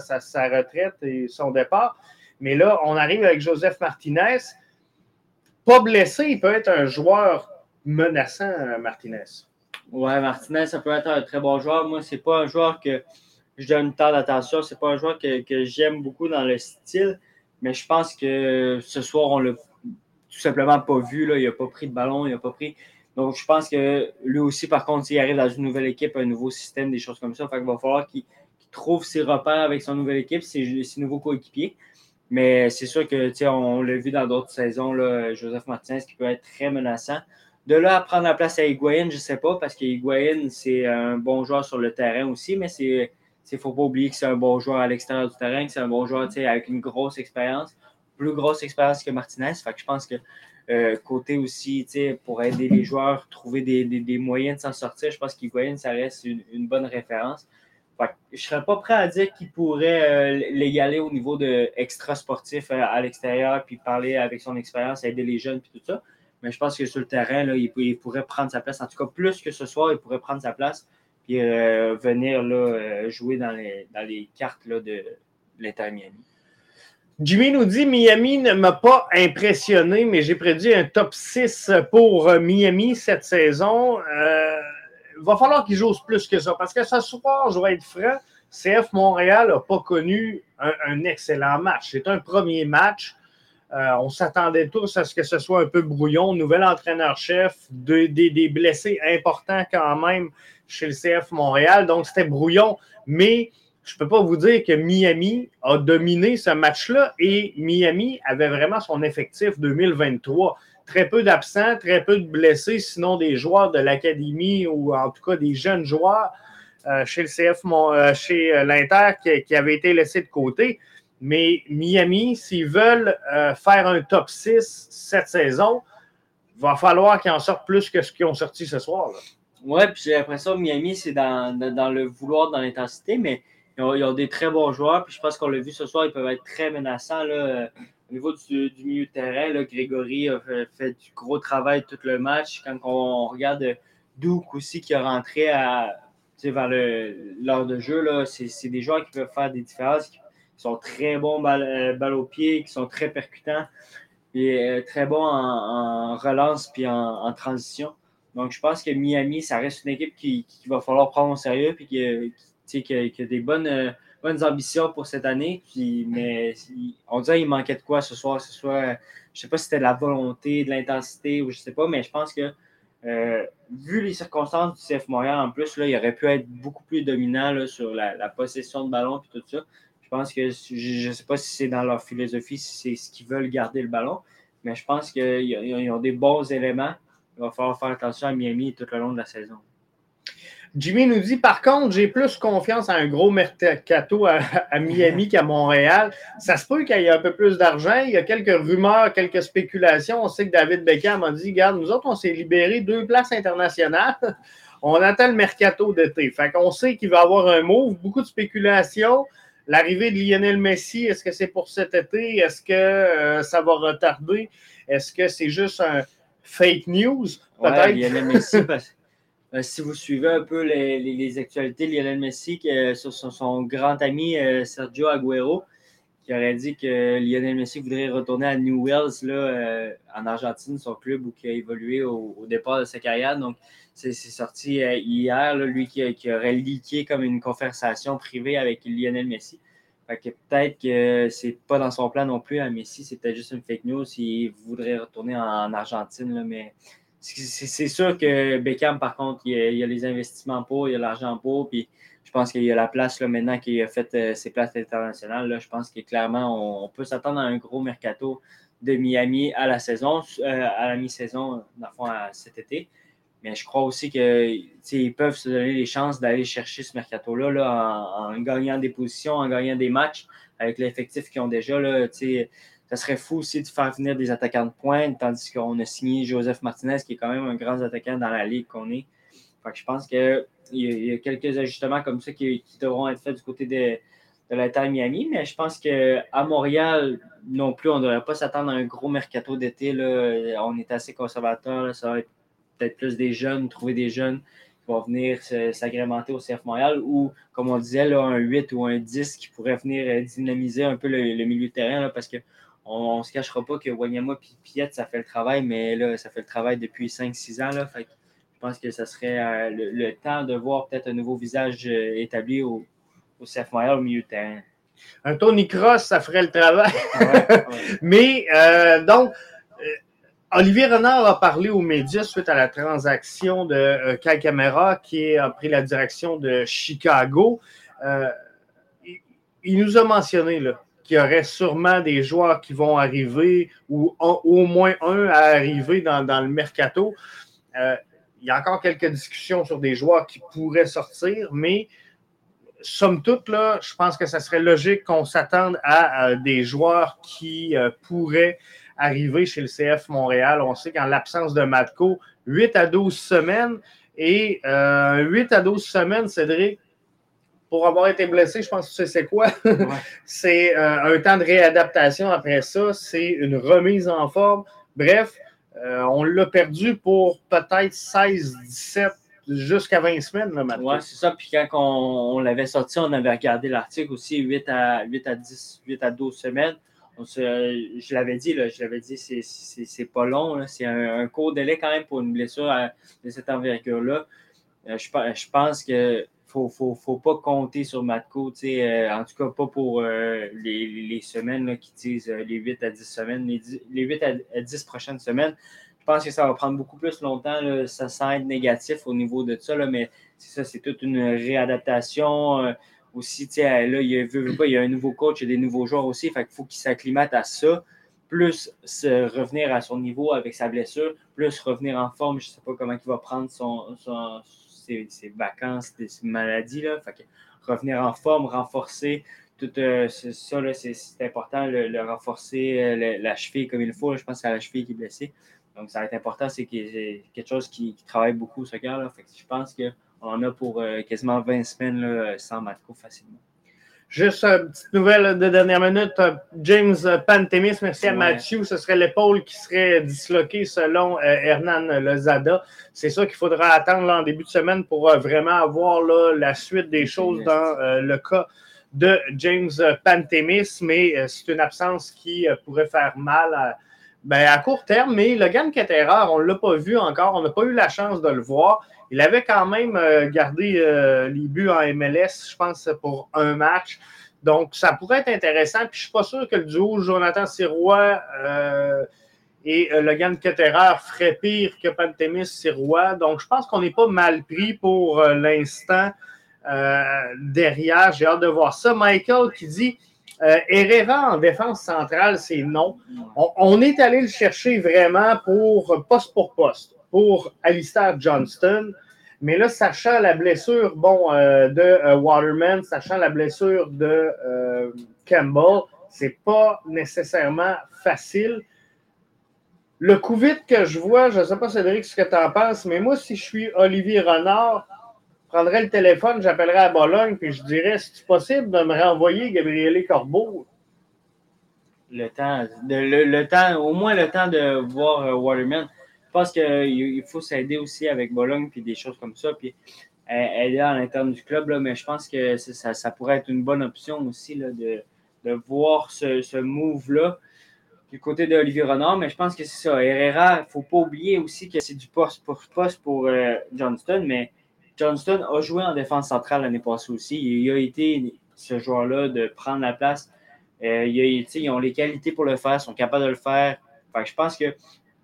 retraite et son départ. Mais là, on arrive avec Joseph Martinez. Pas blessé, il peut être un joueur menaçant, Martinez. Ouais, Martinez, ça peut être un très bon joueur. Moi, c'est pas un joueur que je donne tant d'attention. C'est pas un joueur que, j'aime beaucoup dans le style. Mais je pense que ce soir, on l'a tout simplement pas vu. Il n'a pas pris de ballon, il n'a pas pris. Donc, je pense que lui aussi, par contre, s'il arrive dans une nouvelle équipe, un nouveau système, des choses comme ça, il va falloir qu'il trouve ses repères avec son nouvelle équipe, ses, nouveaux coéquipiers. Mais c'est sûr que, on l'a vu dans d'autres saisons, là, Joseph Martinez, qui peut être très menaçant. De là à prendre la place à Higuain, je ne sais pas, parce que Higuain, c'est un bon joueur sur le terrain aussi, mais il ne faut pas oublier que c'est un bon joueur à l'extérieur du terrain, que c'est un bon joueur avec une grosse expérience, plus grosse expérience que Martinez. Fait je pense que euh, côté aussi, pour aider les joueurs, trouver des, moyens de s'en sortir, je pense qu'Higuain, ça reste une, bonne référence. je ne serais pas prêt à dire qu'il pourrait euh, l'égaler au niveau de extra sportif euh, à l'extérieur, puis parler avec son expérience, aider les jeunes, puis tout ça. Mais je pense que sur le terrain, il, pourrait prendre sa place. En tout cas, plus que ce soir, il pourrait prendre sa place puis venir jouer dans les, cartes de l'État Miami. Jimmy nous dit Miami ne m'a pas impressionné, mais j'ai prédit un top 6 pour euh, Miami cette saison. Euh, il va falloir qu'ils jouent plus que ça parce que ce soir, je vais être franc, CF Montréal n'a pas connu un, excellent match. C'est un premier match. Euh, on s'attendait tous à ce que ce soit un peu brouillon. Nouvel entraîneur-chef, des blessés importants quand même chez le CF Montréal. Donc, c'était brouillon. Mais je ne peux pas vous dire que Miami a dominé ce match-là et Miami avait vraiment son effectif 2023. Très peu d'absents, très peu de blessés, sinon des joueurs de l'académie ou en tout cas des jeunes joueurs euh, chez le CF, euh, chez euh, l'Inter qui, avaient été laissés de côté. Mais Miami, s'ils veulent faire un top 6 cette saison, il va falloir qu'ils en sortent plus que ce qu'ils ont sorti ce soir. Oui, puis l'impression que Miami, c'est dans, le vouloir, dans l'intensité, mais ils ont, des très bons joueurs. Puis je pense qu'on l'a vu ce soir, ils peuvent être très menaçants. Là, au niveau du, milieu de terrain, là, Grégory a fait, du gros travail tout le match. Quand on, regarde Duke aussi qui a rentré à, vers l'heure de jeu, c'est, des joueurs qui peuvent faire des différences, qui sont très bons balle, euh, au pied, qui sont très percutants et euh, très bons en, relance puis en, transition. Donc, je pense que Miami, ça reste une équipe qui, va falloir prendre au sérieux puis qui a, des bonnes, euh, bonnes ambitions pour cette année. Mais on dirait qu'il manquait de quoi ce soir. Ce soit, je ne sais pas si c'était de la volonté, de l'intensité ou je sais pas, mais je pense que euh, vu les circonstances du CF Montréal en plus, il aurait pu être beaucoup plus dominant sur la, possession de ballon et tout ça. Je pense que je ne sais pas si c'est dans leur philosophie, si c'est ce qu'ils veulent garder le ballon, mais je pense qu'ils ont des bons éléments. Il va falloir faire attention à Miami tout le long de la saison. Jimmy nous dit par contre, j'ai plus confiance à un gros mercato à, Miami qu'à Montréal. Ça se peut qu'il y ait un peu plus d'argent. Il y a quelques rumeurs, quelques spéculations. On sait que David Beckham a dit Regarde, nous autres, on s'est libéré deux places internationales. On attend le mercato d'été. Fait qu'on sait qu'il va y avoir un move, beaucoup de spéculations. L'arrivée de Lionel Messi, est-ce que c'est pour cet été? Est-ce que euh, ça va retarder? Est-ce que c'est juste un fake news? Peut-être. Lionel Messi, parce euh, si vous suivez un peu les, actualités, Lionel Messi, que, sur son, grand ami euh, Sergio Aguero, qui aurait dit que Lionel Messi voudrait retourner à New Wells, là, euh, en Argentine, son club où il a évolué au, départ de sa carrière. Donc, c'est sorti hier, lui qui, aurait leaké comme une conversation privée avec Lionel Messi. Fait que peut-être que c'est pas dans son plan non plus à Messi, c'était juste une fake news. Il voudrait retourner en, Argentine, mais c'est sûr que Beckham, par contre, il y, a, les investissements pour, il y a l'argent pour, puis je pense qu'il y a la place là, maintenant qu'il a fait euh, ses places internationales. Là, je pense que clairement, on, peut s'attendre à un gros mercato de Miami à la saison, euh, à la mi-saison, cet été. Mais je crois aussi qu'ils peuvent se donner les chances d'aller chercher ce mercato-là là, en, gagnant des positions, en gagnant des matchs avec l'effectif qu'ils ont déjà. Là, ça serait fou aussi de faire venir des attaquants de pointe, tandis qu'on a signé Joseph Martinez, qui est quand même un grand attaquant dans la ligue qu'on est. je pense qu'il y, a quelques ajustements comme ça qui, devront être faits du côté de, de l'Inter Miami, mais je pense qu'à Montréal, non plus, on ne devrait pas s'attendre à un gros mercato d'été. On est assez conservateur. Ça va être peut-être plus des jeunes, trouver des jeunes qui vont venir s'agrémenter au CF Montréal ou, comme on disait, là, un 8 ou un 10 qui pourrait venir dynamiser un peu le, milieu de terrain parce que on ne se cachera pas que Wanyama et Piet, ça fait le travail, mais là, ça fait le travail depuis 5-6 ans. Là, fait je pense que ce serait euh, le, temps de voir peut-être un nouveau visage euh, établi au, au CF Montréal au milieu de terrain. Un Tony Cross, ça ferait le travail. mais euh, donc, Olivier Renard a parlé aux médias suite à la transaction de Kai Camera qui a pris la direction de Chicago. il nous a mentionné là, qu'il y aurait sûrement des joueurs qui vont arriver ou au moins un à arriver dans, le mercato. Euh, il y a encore quelques discussions sur des joueurs qui pourraient sortir, mais somme toute, là, je pense que ça serait logique qu'on s'attende à, des joueurs qui euh, pourraient arriver chez le CF Montréal. On sait qu'en l'absence de Matko, 8 à 12 semaines. Et 8 euh, à 12 semaines, Cédric, pour avoir été blessé, je pense que c'est quoi? c'est euh, un temps de réadaptation après ça, c'est une remise en forme. Bref, euh, on l'a perdu pour peut-être 16, 17, jusqu'à 20 semaines. Oui, c'est ça. Puis quand on, l'avait sorti, on avait regardé l'article aussi 8 à, 8 à 10, 8 à 12 semaines. je l'avais dit, là, je l'avais dit, c'est pas long. C'est un, court délai quand même pour une blessure de cette envergure-là. Euh, je, je pense que faut, faut, faut pas compter sur Matko, euh, en tout cas pas pour euh, les, semaines qui disent euh, les 8 à 10 semaines, les, 8 à 10 prochaines semaines. Je pense que ça va prendre beaucoup plus longtemps. ça sent être négatif au niveau de ça, là, mais c'est ça, c'est toute une réadaptation. aussi, là, il il y a un nouveau coach, il y a des nouveaux joueurs aussi, fait qu'il faut qu'il s'acclimate à ça plus se revenir à son niveau avec sa blessure, plus revenir en forme. Je ne sais pas comment il va prendre son, ses, vacances, ses maladies. Là. Fait que revenir en forme, renforcer tout euh, ça, c'est important, le, renforcer euh, la cheville comme il faut. je pense que c'est la cheville qui est blessée. Donc, ça va être important, c'est quelque chose qui, travaille beaucoup, ce gars-là. je pense qu'on a pour euh, quasiment 20 semaines sans Matko facilement. Juste une petite nouvelle de dernière minute. James Pantemis, merci à Mathieu. Ce serait l'épaule qui serait disloquée selon euh, Hernan Lozada. C'est ça qu'il faudra attendre en début de semaine pour euh, vraiment avoir la suite des choses dans euh, le cas de James Pantemis. Mais c'est une absence qui pourrait faire mal à, ben, à court terme. Mais Logan Ketterer, on ne l'a pas vu encore. On n'a pas eu la chance de le voir. Il avait quand même euh, gardé euh, les buts en MLS, je pense, pour un match. Donc, ça pourrait être intéressant. Puis, je ne suis pas sûr que le duo Jonathan Sirois euh, et Logan Ketterer ferait pire que Pantémis Sirois. Donc, je pense qu'on n'est pas mal pris pour l'instant derrière. J'ai hâte de voir ça. Michael qui dit Herrera en défense centrale, c'est non. On, est allé le chercher vraiment pour poste pour poste, pour Alistair Johnston. Mais là, sachant la blessure bon, de Waterman, sachant la blessure de Campbell, c'est pas nécessairement facile. Le coup vite que je vois, je ne sais pas, Cédric, ce que tu en penses, mais moi, si je suis Olivier Renard, je prendrais le téléphone, j'appellerais à Bologne, puis je dirais si c'est possible de me renvoyer Gabriele Corbeau? Le temps, le, temps, au moins le temps de voir euh, Waterman. Je pense qu'il faut s'aider aussi avec Bologne, puis des choses comme ça. Puis elle, est à l'interne du club, là, mais je pense que ça, pourrait être une bonne option aussi là, de, de voir ce, ce move-là du côté d'Olivier Renard, mais je pense que c'est ça. Herrera, il ne faut pas oublier aussi que c'est du poste pour poste pour euh, Johnston, mais Johnston a joué en défense centrale l'année passée aussi. Il a été ce joueur-là de prendre la place. Euh, il a, ils ont les qualités pour le faire, ils sont capables de le faire. je pense que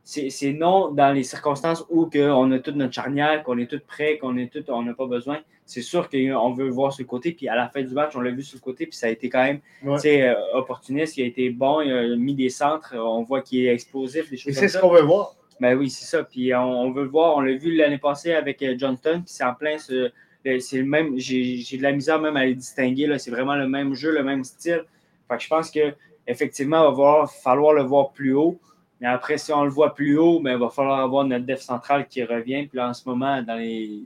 c'est non dans les circonstances où on a toute notre charnière, qu'on est tout prêt, qu'on est tout, on n'a pas besoin. C'est sûr qu'on veut voir ce côté. Puis à la fin du match, on l'a vu sur le côté, puis ça a été quand même euh, opportuniste. Il a été bon, il a mis des centres. On voit qu'il est explosif. Et c'est ce qu'on veut voir. Ben oui, c'est ça. Puis on, veut le voir. On l'a vu l'année passée avec euh, Johnston, puis c'est en plein ce. C'est le même. J'ai de la misère même à les distinguer. C'est vraiment le même jeu, le même style. Fait que je pense que effectivement, il va falloir le voir plus haut. Mais après, si on le voit plus haut, ben, il va falloir avoir notre def central qui revient. Puis là, en ce moment, dans les...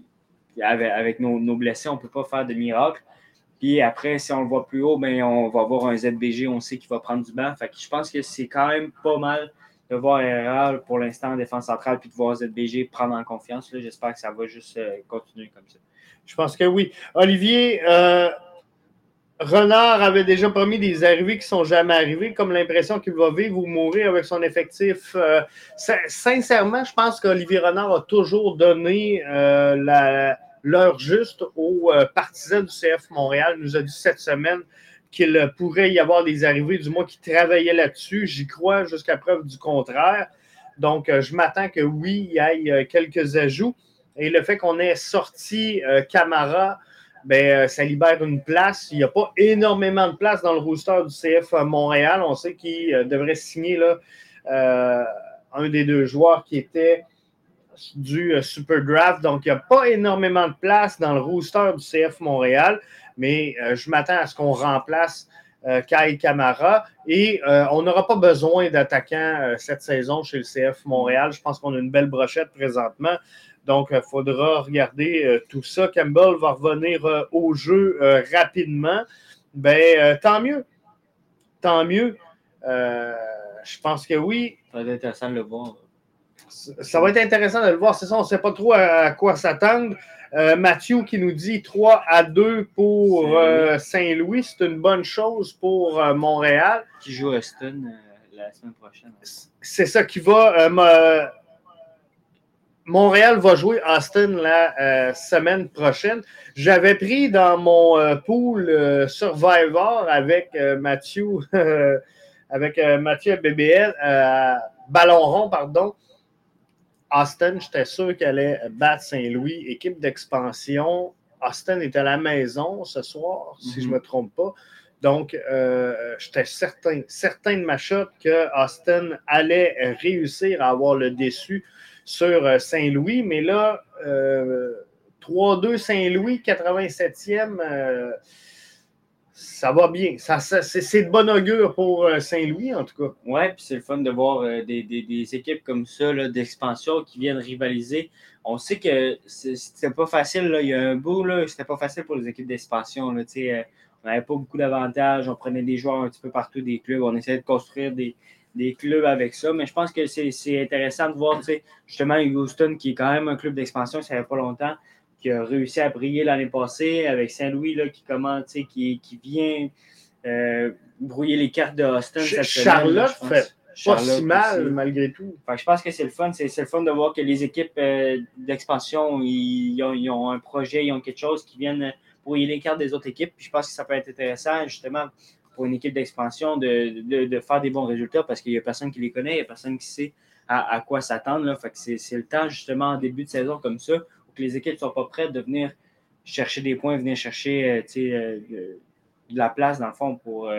avec, nos, blessés, on ne peut pas faire de miracle. Puis après, si on le voit plus haut, ben, on va avoir un ZBG, on sait qu'il va prendre du banc. Fait que je pense que c'est quand même pas mal de voir RR pour l'instant en défense centrale puis de voir ZBG prendre en confiance. J'espère que ça va juste euh, continuer comme ça. Je pense que oui. Olivier, euh, Renard avait déjà promis des arrivées qui ne sont jamais arrivées, comme l'impression qu'il va vivre ou mourir avec son effectif. Euh, sincèrement, je pense qu'Olivier Renard a toujours donné l'heure juste aux partisans du CF Montréal. Il nous a dit cette semaine qu'il pourrait y avoir des arrivées, du moins qu'il travaillait là-dessus. J'y crois jusqu'à preuve du contraire. Donc, je m'attends que oui, il y ait quelques ajouts. Et le fait qu'on ait sorti Camara ben, euh, ça libère une place. Il n'y a pas énormément de place dans le rooster du CF Montréal. On sait qu'il euh, devrait signer là, euh, un des deux joueurs qui était du Super Draft. Donc, il n'y a pas énormément de place dans le rooster du CF Montréal, mais je m'attends à ce qu'on remplace Kai Kamara. Et on n'aura pas besoin d'attaquants cette saison chez le CF Montréal. Je pense qu'on a une belle brochette présentement. Donc, il faudra regarder euh, tout ça. Campbell va revenir euh, au jeu euh, rapidement. Ben, tant mieux. Tant mieux. je pense que oui. Ça va être intéressant de le voir. Ça va être intéressant de le voir. C'est ça, on ne sait pas trop à, quoi s'attendre. Mathieu qui nous dit 3 à 2 pour Saint-Louis. C'est une bonne chose pour Montréal. Qui joue Austin la semaine prochaine. C'est ça qui va Montréal va jouer Austin la euh, semaine prochaine. J'avais pris dans mon euh, pool euh, Survivor avec Mathieu, avec Mathieu BBL, Ballon rond, pardon. Austin, j'étais sûr qu'elle allait battre Saint-Louis, équipe d'expansion. Austin est à la maison ce soir, si je ne mhm. me trompe pas. Donc, j'étais certain, certain de ma shot que Austin allait réussir à avoir le déçu sur euh, Saint-Louis. Mais là, 3-2 euh, Saint-Louis, 87e, euh, ça va bien. Ça, c'est de bon augure pour Saint-Louis, en tout cas. Oui, puis c'est le fun de voir des, équipes comme ça d'expansion qui viennent rivaliser. On sait que c'était pas facile. Là. Il y a un bout, c'était pas facile pour les équipes d'expansion. on n'avait pas beaucoup d'avantages. On prenait des joueurs un petit peu partout des clubs. On essayait de construire des, des clubs avec ça. Mais je pense que c'est intéressant de voir, justement, Houston, qui est quand même un club d'expansion, ça fait pas longtemps, qui a réussi à briller l'année passée, avec Saint-Louis, qui commence, qui, qui vient euh, brouiller les cartes de Austin. Charlotte fait pas si mal, malgré tout. je pense que c'est le fun. C'est le fun de voir que les équipes euh, d'expansion, ils, ont, ont, un projet, ils ont quelque chose qui viennent brouiller les cartes des autres équipes. Puis je pense que ça peut être intéressant, justement, pour une équipe d'expansion de, faire des bons résultats parce qu'il n'y a personne qui les connaît, il n'y a personne qui sait à, quoi s'attendre. c'est, le temps, justement, en début de saison comme ça, les équipes ne sont pas prêtes de venir chercher des points, venir chercher de la place, dans le fond, pour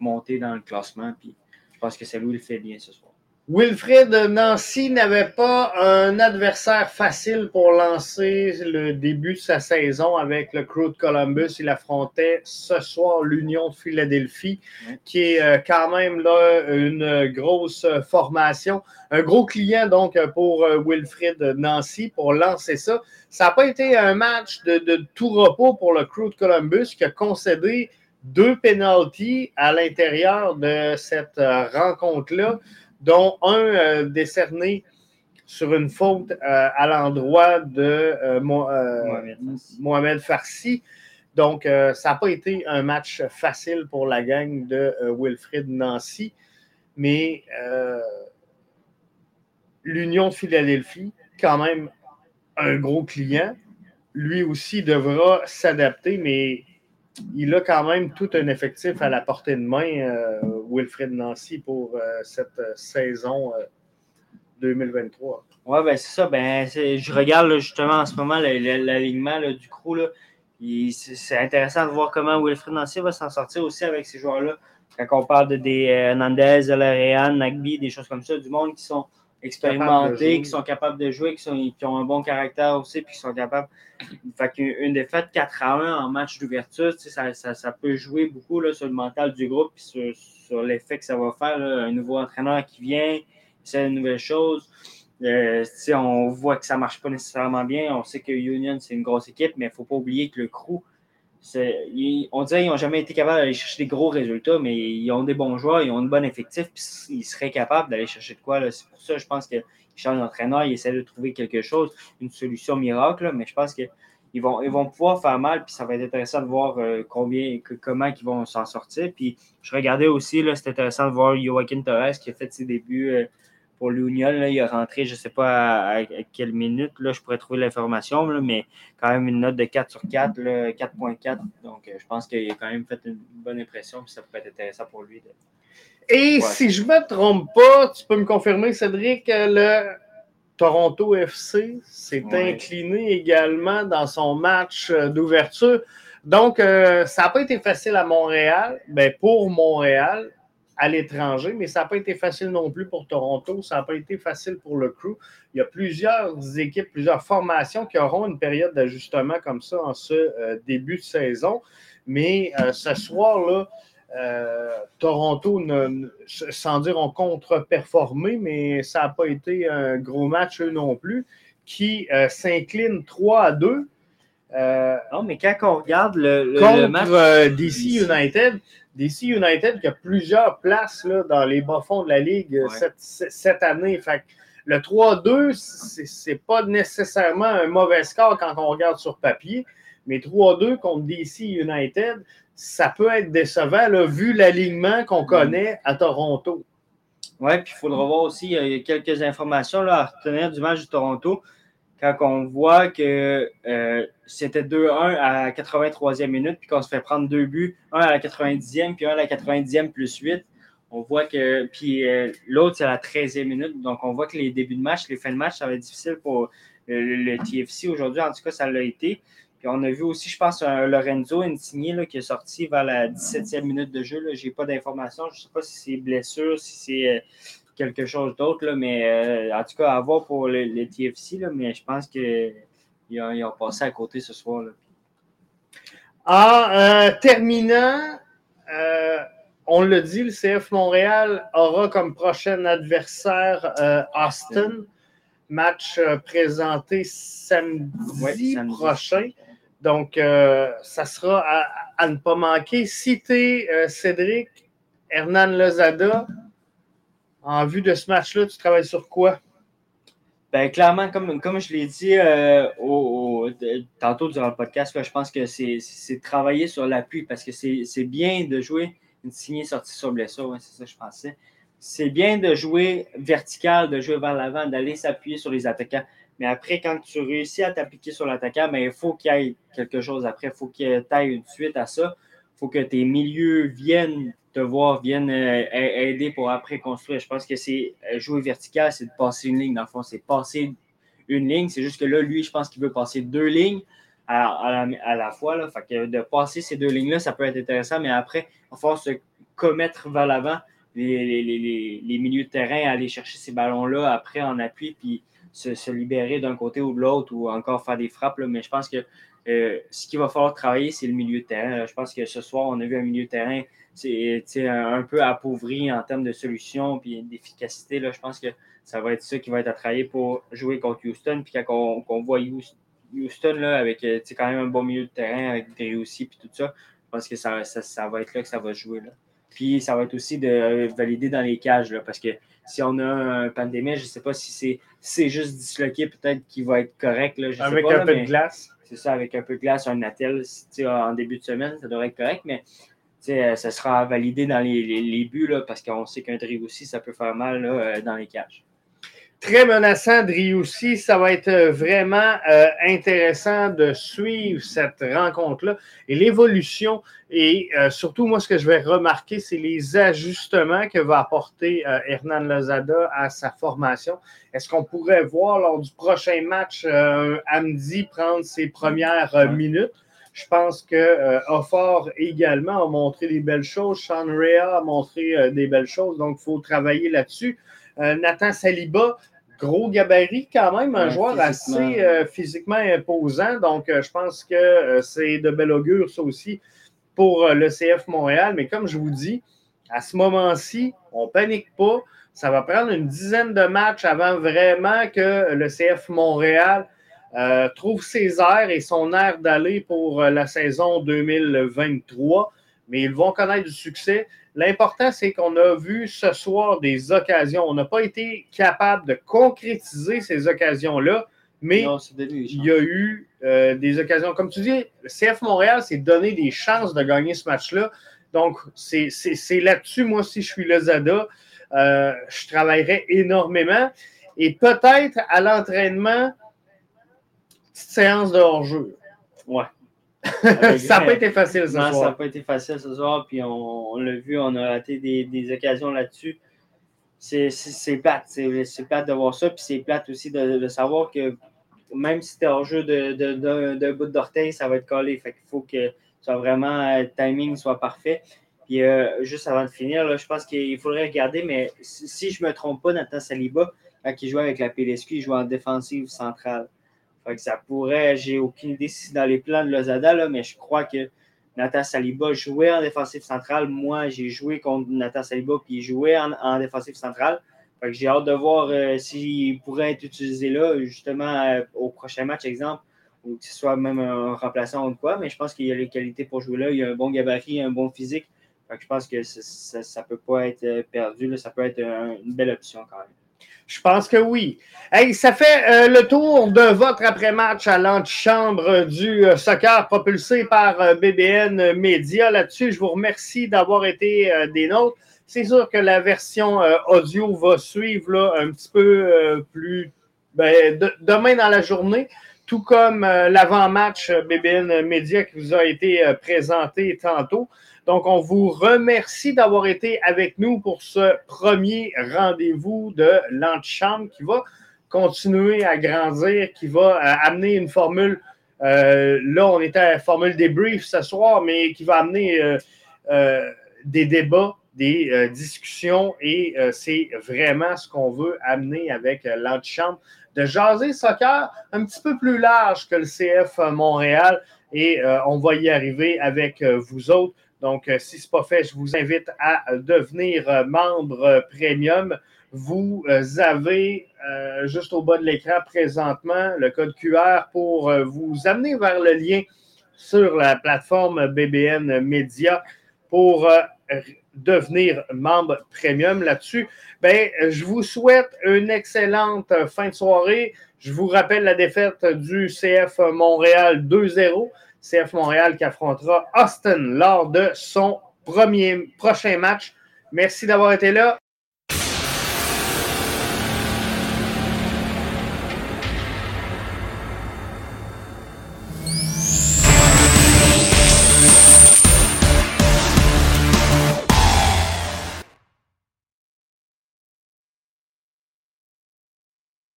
monter dans le classement. Puis je pense que c'est lui qui le fait bien ce soir. Wilfred Nancy n'avait pas un adversaire facile pour lancer le début de sa saison avec le Crew de Columbus. Il affrontait ce soir l'Union de Philadelphie, qui est euh, quand même là une grosse formation. Un gros client donc pour euh, Wilfred Nancy pour lancer ça. Ça n'a pas été un match de, de, tout repos pour le Crew de Columbus qui a concédé deux penalties à l'intérieur de cette euh, rencontre-là dont un euh, décerné sur une faute euh, à l'endroit de euh, Mohamed, Farsi. Donc, ça n'a pas été un match facile pour la gang de Wilfrid Nancy, mais l'Union de Philadelphie, quand même un gros client, lui aussi devra s'adapter, mais il a quand même tout un effectif à la portée de main, euh, Wilfred Nancy, pour euh, cette euh, saison 2023. Oui, ben c'est ça. Ben, je regarde justement en ce moment l'alignement du crew. C'est intéressant de voir comment Wilfred Nancy va s'en sortir aussi avec ces joueurs-là. Quand on parle de des Hernandez, Larian, Nagby, des choses comme ça, du monde qui sont expérimentés, qui sont capables de jouer, qui, sont, qui ont un bon caractère aussi, puis qui sont capables. Fait qu'une défaite 4 à 1 en match d'ouverture, ça, ça, ça, peut jouer beaucoup là, sur le mental du groupe, puis sur, sur l'effet que ça va faire. un nouveau entraîneur qui vient, c'est une nouvelle chose. Euh, on voit que ça ne marche pas nécessairement bien. On sait que Union, c'est une grosse équipe, mais il ne faut pas oublier que le crew, on dirait qu'ils n'ont jamais été capables d'aller chercher des gros résultats, mais ils ont des bons joueurs, ils ont un bon effectif, puis ils seraient capables d'aller chercher de quoi. C'est pour ça, je pense qu'ils changent d'entraîneur, ils essaient de trouver quelque chose, une solution miracle, mais je pense qu'ils vont, ils vont pouvoir faire mal, puis ça va être intéressant de voir euh, combien, comment ils vont s'en sortir. Puis je regardais aussi, c'est intéressant de voir Joaquin Torres qui a fait ses débuts. Euh, pour l'Union. Il est rentré, je ne sais pas à, quelle minute, là, je pourrais trouver l'information, mais quand même une note de 4 sur 4, 4.4. Donc, euh, je pense qu'il a quand même fait une bonne impression, puis ça pourrait être intéressant pour lui. Et si je ne me trompe pas, tu peux me confirmer, Cédric, le Toronto FC s'est incliné également dans son match euh, d'ouverture. Donc, euh, ça n'a pas été facile à Montréal, mais ben, pour Montréal, à l'étranger, mais ça n'a pas été facile non plus pour Toronto. Ça n'a pas été facile pour le crew. Il y a plusieurs équipes, plusieurs formations qui auront une période d'ajustement comme ça en ce euh, début de saison. Mais euh, ce soir-là, euh, Toronto, ne, sans dire ont contre-performé, mais ça n'a pas été un gros match eux non plus, qui s'incline 3 à 2. non, mais quand on regarde le, contre match DC United, DC United qui a plusieurs places là, dans les bas-fonds de la Ligue euh, cette, année. Fait le 3-2, c'est pas nécessairement un mauvais score quand on regarde sur papier, mais 3-2 contre DC United, ça peut être décevant là, vu l'alignement qu'on mm. connaît à Toronto. Oui, puis il faudra voir aussi, il y a quelques informations là, à retenir du match de Toronto quand on voit que euh, c'était 2-1 à la 83e minute, puis qu'on se fait prendre deux buts, un à la 90e, puis un à la 90e plus 8, on voit que. Puis euh, l'autre, c'est à la 13e minute. Donc, on voit que les débuts de match, les fins de match, ça va être difficile pour le, TFC aujourd'hui. En tout cas, ça l'a été. Puis on a vu aussi, je pense, un Lorenzo Insigné là, qui est sorti vers la 17e minute de jeu. Je n'ai pas d'informations. Je ne sais pas si c'est blessure, si c'est. Quelque chose d'autre, mais euh, en tout cas, à voir pour les, TFC, là, mais je pense qu'ils ont, ont, passé à côté ce soir. Là. En euh, terminant, euh, on l'a dit, le CF Montréal aura comme prochain adversaire Austin. Match présenté samedi, prochain. Donc, ça sera à, à, ne pas manquer. Cité Cédric, Hernan Lozada, en vue de ce match-là, tu travailles sur quoi? Ben, clairement, comme, comme je l'ai dit euh, tantôt durant le podcast, je pense que c'est travailler sur l'appui parce que c'est bien de jouer une signée sortie sur blessure, c'est ça que je pensais. C'est bien de jouer vertical, de jouer vers l'avant, d'aller s'appuyer sur les attaquants. Mais après, quand tu réussis à t'appliquer sur l'attaquant, ben, il faut qu'il y ait quelque chose après. Il faut qu'il y ait une suite à ça. Il faut que tes milieux viennent te voir, viennent euh, aider pour après construire. Je pense que c'est euh, jouer vertical, c'est de passer une ligne. Dans le fond, c'est passer une ligne. C'est juste que là, lui, je pense qu'il veut passer deux lignes. à, la fois. Là. Fait que de passer ces deux lignes-là, ça peut être intéressant, mais après, il va se commettre vers l'avant, les, les, milieux de terrain, aller chercher ces ballons-là après en appui, puis se, libérer d'un côté ou de l'autre, ou encore faire des frappes. Mais je pense que euh, ce qu'il va falloir travailler, c'est le milieu de terrain. Je pense que ce soir, on a vu un milieu de terrain un peu appauvri en termes de solutions et d'efficacité. Je pense que ça va être ça qui va être à travailler pour jouer contre Houston. Puis quand on, voit Houston là, avec quand même un bon milieu de terrain, avec des réussis et tout ça, je pense que ça, ça, va être là que ça va jouer. Là. Puis ça va être aussi de valider dans les cages, là, parce que si on a un pandémie, je ne sais pas si c'est juste disloqué, peut-être qu'il va être correct. Là, avec un peu de glace. C'est ça, avec un peu de glace, un attel en début de semaine, ça devrait être correct, mais ça sera validé dans les, buts, là, parce qu'on sait qu'un drill aussi, ça peut faire mal euh, dans les cages. Très menaçant, aussi. Ça va être euh, vraiment euh, intéressant de suivre cette rencontre-là et l'évolution. Et surtout, moi, ce que je vais remarquer, c'est les ajustements que va apporter Hernan Lozada à sa formation. Est-ce qu'on pourrait voir lors du prochain match Amdi prendre ses premières minutes? Je pense que euh, également a montré des belles choses. Sean Rea a montré euh, des belles choses. Donc, il faut travailler là-dessus. Euh, Nathan Saliba, gros gabarit quand même, un joueur assez euh, physiquement imposant. Donc, je pense que c'est de bel augure, ça aussi, pour le CF Montréal. Mais comme je vous dis, à ce moment-ci, on ne panique pas. Ça va prendre une dizaine de matchs avant vraiment que le CF Montréal euh, trouve ses airs et son air d'aller pour euh, la saison 2023, mais ils vont connaître du succès. L'important, c'est qu'on a vu ce soir des occasions. On n'a pas été capable de concrétiser ces occasions-là, mais il y a eu euh, des occasions. Comme tu dis, le CF Montréal s'est donné des chances de gagner ce match-là. Donc, c'est là-dessus, moi, si je suis le Zada, je travaillerai énormément. Et peut-être à l'entraînement, petite séance de hors-jeu. Ouais. ça n'a pas été facile ce soir. Ça n'a pas été facile ce soir, puis on, l'a vu, on a raté des, occasions là-dessus. C'est plate, c'est plate de voir ça, puis c'est plate aussi de, savoir que même si tu es hors-jeu d'un de, bout d'orteil, ça va être collé. Fait qu'il faut que soit vraiment, le timing soit parfait. Puis euh, juste avant de finir, je pense qu'il faudrait regarder, mais si, je ne me trompe pas, Nathan Saliba, quand il jouait avec la PLSQ, il jouait en défensive centrale ça pourrait, j'ai aucune idée si c'est dans les plans de Lozada, mais je crois que Nathan Saliba jouait en défensif central. Moi, j'ai joué contre Nathan Saliba, puis il jouait en, en défensif central. j'ai hâte de voir euh, s'il pourrait être utilisé là, justement, euh, au prochain match, exemple, ou que ce soit même un remplaçant ou quoi. Mais je pense qu'il y a les qualités pour jouer là. Il y a un bon gabarit, un bon physique. je pense que ça ne peut pas être euh, perdu. Ça peut être une belle option quand même. Je pense que oui. Hey, ça fait euh, le tour de votre après-match à l'antichambre du euh, soccer propulsé par euh, BBN Media. Là-dessus, je vous remercie d'avoir été des nôtres. C'est sûr que la version audio va suivre là, un petit peu plus ben, demain dans la journée, tout comme l'avant-match BBN Media qui vous a été présenté tantôt. Donc, on vous remercie d'avoir été avec nous pour ce premier rendez-vous de l'antichambre qui va continuer à grandir, qui va euh, amener une formule. Euh, là, on était à la formule débrief ce soir, mais qui va amener euh, des débats, des discussions et c'est vraiment ce qu'on veut amener avec l'antichambre de jaser soccer un petit peu plus large que le CF Montréal et on va y arriver avec vous autres. Donc, euh, si ce n'est pas fait, je vous invite à devenir euh, membre euh, premium. Vous avez juste au bas de l'écran présentement le code QR pour vous amener vers le lien sur la plateforme BBN Media pour devenir membre premium là-dessus. Ben, je vous souhaite une excellente fin de soirée. Je vous rappelle la défaite du CF Montréal 2-0. CF Montréal qui affrontera Austin lors de son prochain match. Merci d'avoir été là.